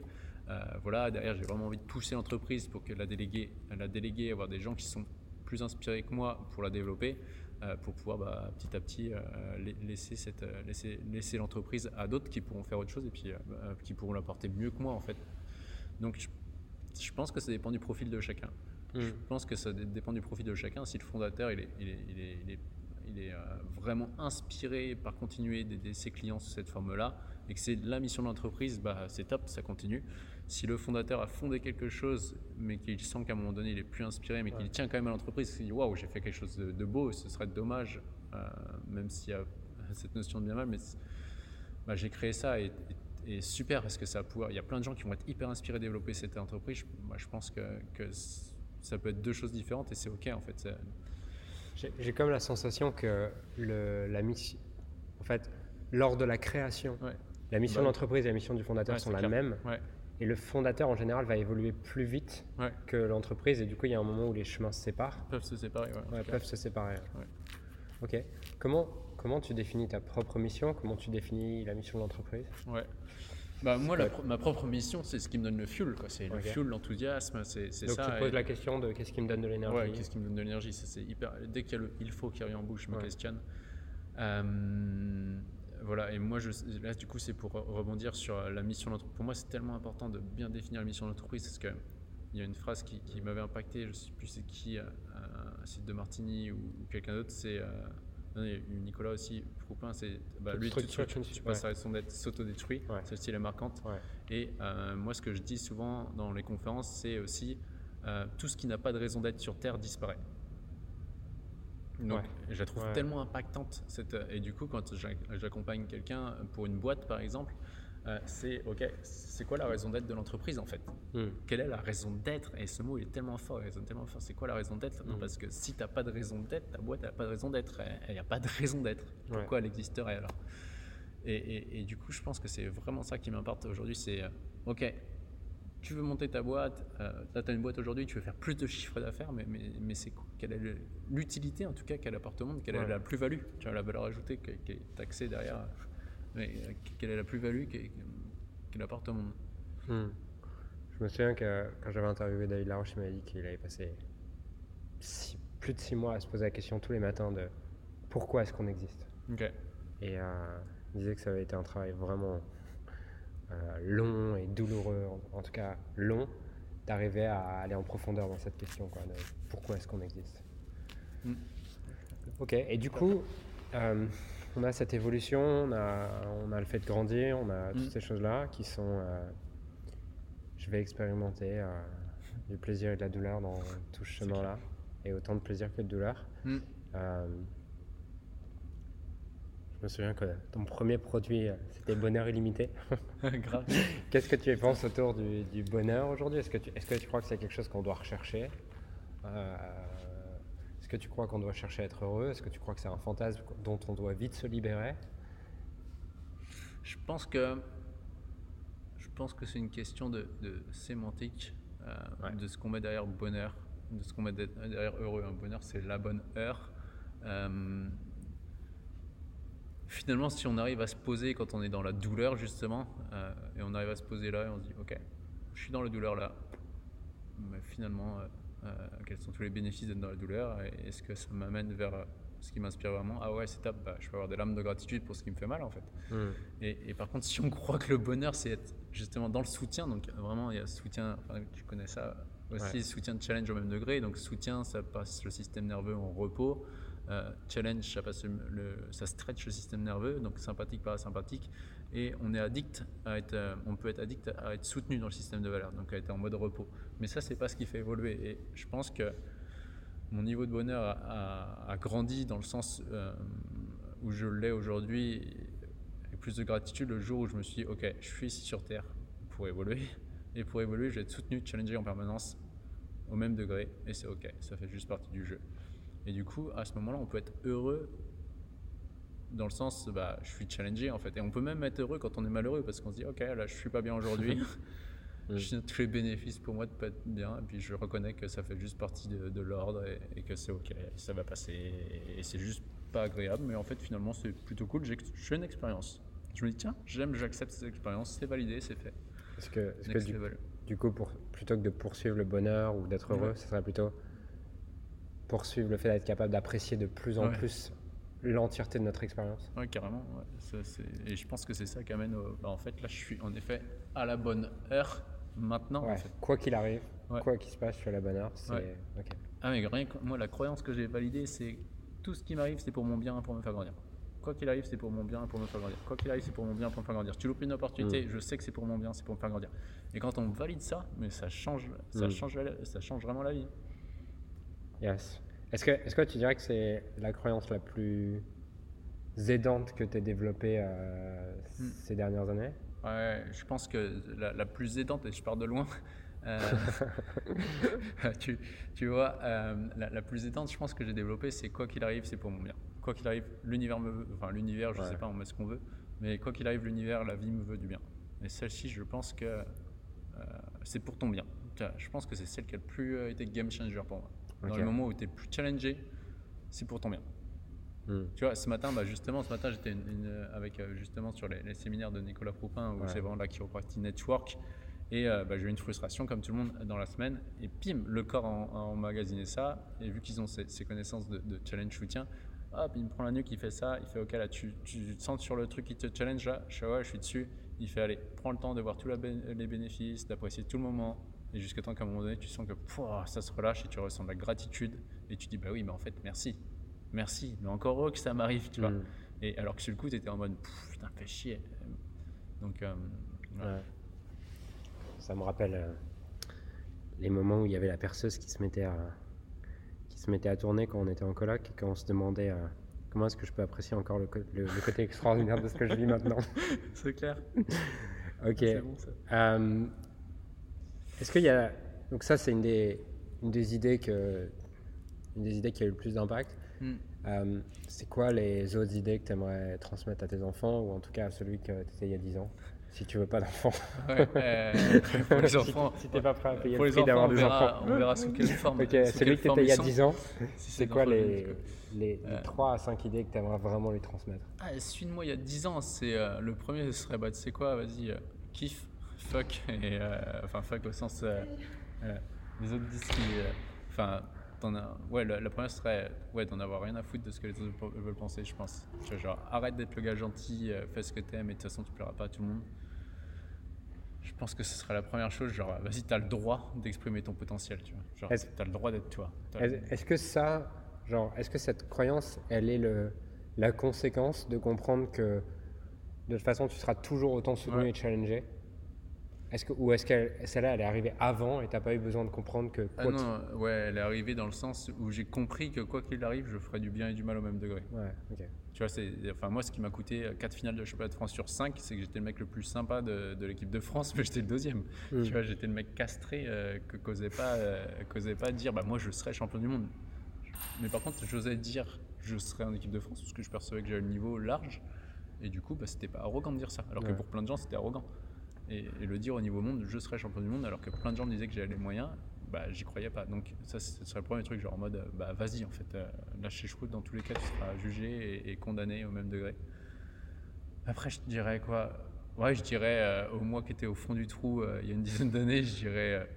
Euh, voilà, derrière, j'ai vraiment envie de pousser l'entreprise pour que la déléguée, la déléguée, avoir des gens qui sont plus inspirés que moi pour la développer. Euh, pour pouvoir bah, petit à petit euh, laisser, cette, euh, laisser, laisser l'entreprise à d'autres qui pourront faire autre chose et puis bah, qui pourront l'apporter mieux que moi en fait. Donc je, pense que ça dépend du profil de chacun. Mmh. Je pense que ça dépend du profil de chacun. Si le fondateur il est, il est, il est, il est, vraiment inspiré par continuer d'aider ses clients sous cette forme-là et que c'est la mission de l'entreprise, bah, c'est top, ça continue si le fondateur a fondé quelque chose, mais qu'il sent qu'à un moment donné il est plus inspiré, mais qu'il tient quand même à l'entreprise, il dit waouh, j'ai fait quelque chose de, beau, ce serait dommage, euh, même s'il y a cette notion de bien mal, mais bah, j'ai créé ça et, super parce que ça pouvoir. Il y a plein de gens qui vont être hyper inspirés de développer cette entreprise. Moi, je pense que, ça peut être deux choses différentes et c'est ok en fait. J'ai comme la sensation que le, la mission, en fait, lors de la création, la mission bah de l'entreprise et la mission du fondateur sont la même. Et le fondateur, en général, va évoluer plus vite que l'entreprise. Et du coup, il y a un moment où les chemins se séparent. Peuvent se séparer, ouais. peuvent se séparer. Ok. Comment, comment tu définis ta propre mission? Comment tu définis la mission de l'entreprise? Ouais. Bah, moi, ma propre mission, c'est ce qui me donne le fuel. C'est le fuel, l'enthousiasme, c'est ça. Donc tu te poses la question de qu'est-ce qui me donne de l'énergie Ouais, qu'est-ce qui me donne de l'énergie c'est hyper... Dès qu'il y a le il faut qui revient en bouche, je me questionne. Euh, voilà, et moi, je, là, du coup, c'est pour rebondir sur la mission d'entreprise. Pour moi, c'est tellement important de bien définir la mission d'entreprise parce qu'il y a une phrase qui, m'avait impacté, je ne sais plus c'est qui, euh, c'est de Martini ou, quelqu'un d'autre, c'est. Euh, Nicolas aussi, Proupin, c'est. Bah, lui, tout de suite, tu passes à raison d'être s'autodétruit. Ouais. Celle-ci, elle est marquante. Et euh, moi, ce que je dis souvent dans les conférences, c'est aussi tout ce qui n'a pas de raison d'être sur Terre disparaît. Donc, je la trouve tellement impactante. Cette, et du coup, quand j'accompagne quelqu'un pour une boîte, par exemple, euh, c'est OK, c'est quoi la raison d'être de l'entreprise en fait? Hmm. Quelle est la raison d'être? Et ce mot il est tellement fort, raison tellement fort. C'est quoi la raison d'être? Hmm. Parce que si tu n'as pas de raison d'être, ta boîte n'a pas de raison d'être. Il n'y a pas de raison d'être. Pourquoi elle existerait alors? Et, et, du coup, je pense que c'est vraiment ça qui m'importe aujourd'hui. C'est euh, OK, tu veux monter ta boîte, euh, tu as une boîte aujourd'hui, tu veux faire plus de chiffre d'affaires, mais, mais, mais c'est quelle est l'utilité en tout cas qu'elle apporte au monde, quelle est la plus-value, tu as la valeur ajoutée qui, est taxée derrière, mais euh, quelle est la plus-value qu'elle apporte au monde? Hmm. Je me souviens que quand j'avais interviewé David Laroche, il m'avait dit qu'il avait passé plus de six mois à se poser la question tous les matins de pourquoi est-ce qu'on existe? Et euh, il disait que ça avait été un travail vraiment euh, long et douloureux, en, tout cas long, d'arriver à aller en profondeur dans cette question. Quoi, de pourquoi est-ce qu'on existe mm. Ok, et du coup, euh, on a cette évolution, on a, on a le fait de grandir, on a toutes mm. ces choses-là qui sont. Euh, je vais expérimenter du plaisir et de la douleur dans tout ce chemin-là, et autant de plaisir que de douleur. Mm. Je me souviens que ton premier produit, c'était Bonheur illimité. Grave. Qu'est-ce que tu penses autour du, bonheur aujourd'hui? Est-ce que, tu, est que tu crois que c'est quelque chose qu'on doit rechercher? Euh, Est-ce que tu crois qu'on doit chercher à être heureux? Est-ce que tu crois que c'est un fantasme dont on doit vite se libérer? Je pense que je pense que c'est une question de, sémantique, euh, de ce qu'on met derrière bonheur, de ce qu'on met derrière heureux. Un bonheur, c'est la bonne heure. Euh, finalement, si on arrive à se poser quand on est dans la douleur, justement, euh, et on arrive à se poser là et on se dit, OK, je suis dans la douleur là, mais finalement, euh, euh, quels sont tous les bénéfices d'être dans la douleur et Est-ce que ça m'amène vers ce qui m'inspire vraiment? Ah ouais, c'est top, bah, je peux avoir des larmes de gratitude pour ce qui me fait mal en fait. Hmm. Et, par contre, si on croit que le bonheur, c'est être justement dans le soutien, donc vraiment, il y a soutien, tu connais ça aussi, soutien de challenge au même degré, donc soutien, ça passe le système nerveux en repos. Euh, challenge, ça, le, stretch le système nerveux, donc sympathique, parasympathique, et on est addict à être, euh, on peut être addict à être soutenu dans le système de valeur, donc à être en mode repos. Mais ça, c'est pas ce qui fait évoluer. Et je pense que mon niveau de bonheur a, grandi dans le sens euh, où je l'ai aujourd'hui, plus de gratitude le jour où je me suis dit, ok, je suis ici sur Terre pour évoluer. Et pour évoluer, je vais être soutenu, challengé en permanence au même degré. Et c'est ok, ça fait juste partie du jeu. Et du coup, à ce moment-là, on peut être heureux dans le sens, bah, je suis challengé en fait. Et on peut même être heureux quand on est malheureux parce qu'on se dit, ok, là, je suis pas bien aujourd'hui. je tous les bénéfices pour moi de pas être bien. Et puis je reconnais que ça fait juste partie de, l'ordre et, que c'est ok, ça va passer. Et, c'est juste pas agréable. Mais en fait, finalement, c'est plutôt cool. J'ai une expérience. Je me dis, tiens, j'aime, j'accepte cette expérience, c'est validé, c'est fait. Est-ce que, est que du, du, coup, pour, plutôt que de poursuivre le bonheur ou d'être heureux, ça serait plutôt poursuivre le fait d'être capable d'apprécier de plus en plus l'entièreté de notre expérience. Oui, carrément. et je pense que c'est ça qui amène au... Bah, en fait, là, je suis en effet à la bonne heure maintenant. Quoi qu'il arrive, quoi qu'il se passe, je suis à la bonne heure. Ah, mais rien moi, la croyance que j'ai validée, c'est tout ce qui m'arrive, c'est pour mon bien, pour me faire grandir. Quoi qu'il arrive, c'est pour mon bien, pour me faire grandir. Quoi qu'il arrive, c'est pour mon bien, pour me faire grandir. Tu loupes une opportunité, mm. je sais que c'est pour mon bien, c'est pour me faire grandir. Et quand on valide ça, mais ça change, ça, mm. change, ça change vraiment la vie. Yes. Est-ce que, est que tu dirais que c'est la croyance la plus aidante que tu as développée euh, hmm. ces dernières années? Ouais, je pense que la, plus aidante, et je pars de loin, euh, tu, tu, vois, euh, la, plus aidante, je pense que j'ai développée, c'est quoi qu'il arrive, c'est pour mon bien. Quoi qu'il arrive, l'univers me veut, enfin l'univers, je sais pas, on met ce qu'on veut, mais quoi qu'il arrive, l'univers, la vie me veut du bien. Et celle-ci, je pense que c'est pour ton bien. Je pense que c'est celle qui a le plus été game changer pour moi. Dans le moment où tu es plus challengé, c'est pour ton bien. Hmm. Tu vois, ce matin, bah justement, ce matin, j'étais avec euh, justement sur les, séminaires de Nicolas Proupin, où c'est vraiment la chiropractie network. Et euh, bah, j'ai eu une frustration, comme tout le monde, dans la semaine. Et pim, le corps a, emmagasiné ça. Et vu qu'ils ont ces, connaissances de, challenge soutien, hop, il me prend la nuque, il fait ça. Il fait OK, là, tu, tu te sens sur le truc qui te challenge, là. Je suis, ouais, je suis dessus. Il fait, allez, prends le temps de voir tous les bénéfices, d'apprécier tout le moment. Et jusqu'à temps qu'à un moment donné, tu sens que ça se relâche et tu ressens de la gratitude. Et tu dis, bah oui, mais en fait, merci. Merci. Mais encore heureux que ça m'arrive, tu vois. Mm. Et alors que sur le coup, tu étais en mode, putain, fais chier. Donc, euh, Ça me rappelle euh, les moments où il y avait la perceuse qui se mettait à, qui se mettait à tourner quand on était en coloc et quand on se demandait euh, comment est-ce que je peux apprécier encore le, côté extraordinaire de ce que je vis maintenant. C'est clair. ok. Bon, ça. Est-ce qu'il y a. Donc, ça, c'est une des, une des idées que. Une des idées qui a eu le plus d'impact. Hmm. Euh, c'est quoi les autres idées que tu aimerais transmettre à tes enfants, ou en tout cas à celui que tu étais il y a 10 ans si tu veux pas d'enfants? Ouais, euh, pour les enfants. si, tu n'es pas prêt à payer le prix d'avoir des enfants. On verra sous quelle forme. Ok, celui que tu étais il y a 10 ans, c'est quoi les, les, 3 à 5 idées que tu aimerais vraiment lui transmettre? Ah, Celui de moi il y a 10 ans, c'est euh, le premier, ce serait bah, tu sais quoi, vas-y, kiffe, fuck, et, euh, enfin fuck au sens euh, euh, les autres disent enfin ouais la, première serait ouais d'en avoir rien à foutre de ce que les autres veulent penser je pense. Genre arrête d'être le gars gentil fais ce que t'aimes et de toute façon tu plairas pas à tout le monde. Je pense que ce serait la première chose genre vas-y t'as le droit d'exprimer ton potentiel tu vois. Genre t'as le droit d'être toi. Est-ce que ça genre est-ce que cette croyance elle est le la conséquence de comprendre que de toute façon tu seras toujours autant soutenu et challengé? Est-ce que, ou est-ce que celle-là, elle est arrivée avant et tu n'as pas eu besoin de comprendre que. Ah non, ouais, elle est arrivée dans le sens où j'ai compris que quoi qu'il arrive, je ferais du bien et du mal au même degré. Ouais. Tu vois, c'est, enfin, moi, ce qui m'a coûté 4 finales de championnat de France sur 5, c'est que j'étais le mec le plus sympa de, de l'équipe de France, mais j'étais le deuxième. Hmm. Tu vois, j'étais le mec castré euh, que causait pas, euh, causait pas dire, bah, moi, je serais champion du monde. Mais par contre, j'osais dire, je serais en équipe de France, parce que je percevais que j'avais le niveau large. Et du coup, bah, c'était pas arrogant de dire ça. Alors que pour plein de gens, c'était arrogant et, le dire au niveau monde, je serai champion du monde, alors que plein de gens me disaient que j'avais les moyens, bah, j'y croyais pas. Donc ça, ce serait le premier truc, genre en mode, bah vas-y, en fait, euh, lâcher chevaux, dans tous les cas, tu seras jugé et, condamné au même degré. Après, je dirais quoi? Ouais, je dirais, euh, au moi qui était au fond du trou euh, il y a une dizaine d'années, je dirais,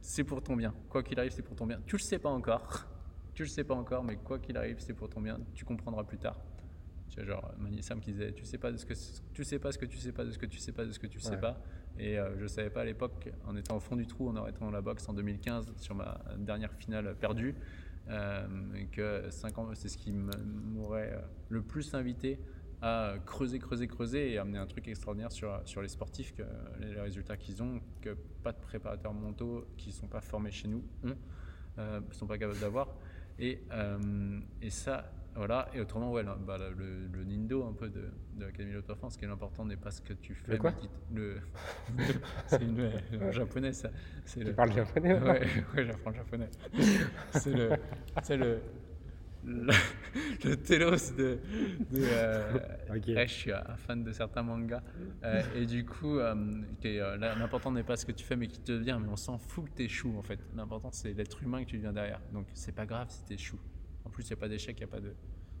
c'est pour ton bien. Quoi qu'il arrive, c'est pour ton bien. Tu le sais pas encore. tu le sais pas encore, mais quoi qu'il arrive, c'est pour ton bien. Tu comprendras plus tard. Tu vois, genre, Mani Sam qui disait, tu sais pas de ce que tu sais pas ce que tu sais pas de ce que tu sais pas de ce que tu sais pas. Et euh, je savais pas à l'époque, en étant au fond du trou, en arrêtant la boxe en 2015 sur ma dernière finale perdue, euh, que 5 ans, c'est ce qui m'aurait euh, le plus invité à creuser, creuser, creuser et amener un truc extraordinaire sur, sur les sportifs, que les résultats qu'ils ont, que pas de préparateurs mentaux qui ne sont pas formés chez nous ont, ne sont pas capables d'avoir. Et, euh, et ça, voilà. Et autrement, ouais, là, bah, là, le, le Nindo un peu de, de l'Académie de performance, ce qui est l'important n'est pas ce que tu fais. Le quoi le, C'est une ouais, le japonais, ça. C'est Tu le, parles japonais Ouais, ouais j'apprends le japonais. C'est le, c'est le, le, le télos de. de euh, Ok. ouais, je suis un fan de certains mangas. Euh, et du coup, euh, euh, l'important n'est pas ce que tu fais, mais qui te devient. Mais on s'en fout que t'échoues, en fait. L'important, c'est l'être humain que tu deviens derrière. Donc, c'est pas grave si t'échoues. En plus, il n'y a pas d'échec, il n'y a pas de.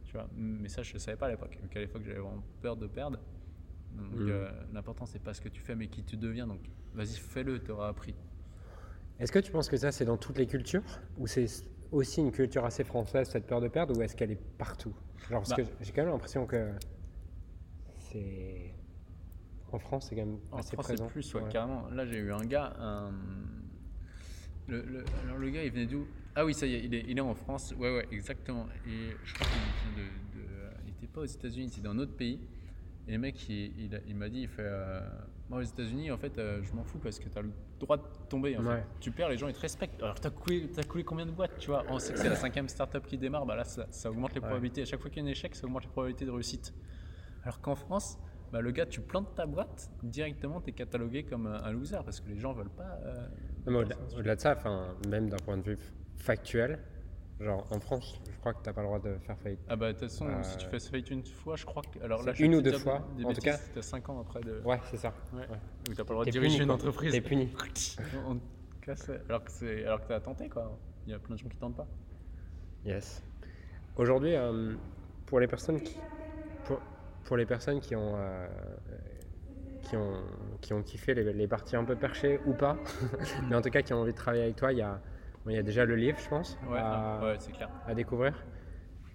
Tu vois, mais ça, je ne savais pas à l'époque. Donc, à l'époque, j'avais vraiment peur de perdre. Donc, Mhm. euh, l'important, c'est pas ce que tu fais, mais qui tu deviens. Donc, vas-y, fais-le, tu auras appris. Est-ce que tu penses que ça, c'est dans toutes les cultures? Ou c'est aussi une culture assez française, cette peur de perdre Ou est-ce qu'elle est partout? Genre, parce Bah. que j'ai quand même l'impression que c'est. En France, c'est quand même En assez France, présent. c'est plus, ouais, Ouais. carrément. Là, j'ai eu un gars. un- Le, le- alors, le gars, il venait d'où? Ah oui, ça y est il, est, il est en France. Ouais, ouais, exactement. Et je crois qu'il n'était pas aux États-Unis, il était dans un autre pays. Et le mec, il, il, a- il m'a dit il fait, euh, Moi, aux États-Unis, en fait, euh, je m'en fous parce que tu as le droit de tomber. En Ouais. fait. Tu perds, les gens, ils te respectent. Alors, tu as coulé, t'as coulé combien de boîtes tu vois? On sait que c'est la cinquième startup qui démarre. Bah là, ça, ça augmente les Ouais. probabilités. À chaque fois qu'il y a un échec, ça augmente les probabilités de réussite. Alors qu'en France, bah, le gars, tu plantes ta boîte, directement, tu es catalogué comme un, un loser parce que les gens veulent pas. euh, au-delà, au-delà de ça, enfin, même d'un point de vue factuel, genre en France, je crois que tu n'as pas le droit de faire faillite. Ah bah de toute façon, Euh, si tu fais faillite une fois, je crois que. Alors là, une ou deux fois, Des en tout cas. T'as 5 ans après de. Ouais, c'est ça. Ouais. Ouais. Donc t'as pas le droit de diriger puni, une entreprise. T'es puni. On casse- Alors que c'est, alors que t'as tenté quoi. Il y a plein de gens qui tentent pas. Yes. Aujourd'hui, euh, pour les personnes qui, pour, pour les personnes qui ont, euh, qui ont, qui ont kiffé les, les parties un peu perchées ou pas, mais en tout cas qui ont envie de travailler avec toi, il y a, il y a déjà le livre, je pense, Ouais, à, ouais, c'est clair. à découvrir.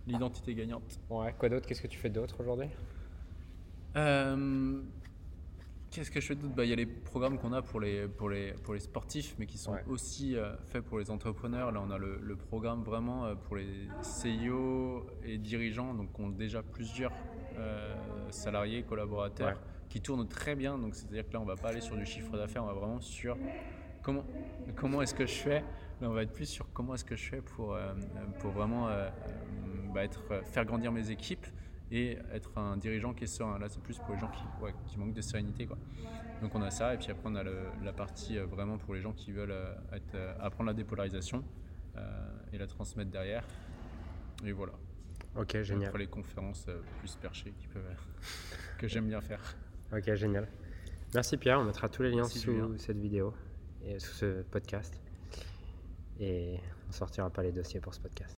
L'identité gagnante. Ouais, quoi d'autre? Qu'est-ce que tu fais d'autre aujourd'hui? Euh, Qu'est-ce que je fais d'autre? Bah, Il y a les programmes qu'on a pour les, pour, les, pour les sportifs, mais qui sont Ouais. aussi euh, faits pour les entrepreneurs. Là, on a le, le programme vraiment euh, pour les CIO et dirigeants, donc ont déjà plusieurs salariés, collaborateurs, Ouais. qui tournent très bien. Donc, c'est-à-dire que là, on va pas aller sur du chiffre d'affaires, on va vraiment sur comment, comment est-ce que je fais? Là, on va être plus sur comment est-ce que je fais pour, euh, pour vraiment euh, euh, bah, être, faire grandir mes équipes et être un dirigeant qui est serein. Là, c'est plus pour les gens qui, ouais, qui manquent de sérénité. Quoi. Donc, on a ça. Et puis après, on a le- la partie vraiment pour les gens qui veulent être, apprendre la dépolarisation et la transmettre derrière. Et voilà. Ok, génial. Après les conférences plus perchées qui peuvent, que j'aime bien faire. Ok, génial. Merci Pierre, on mettra tous les liens Merci, sous Julien. cette vidéo et sous ce podcast. Et on sortira pas les dossiers pour ce podcast.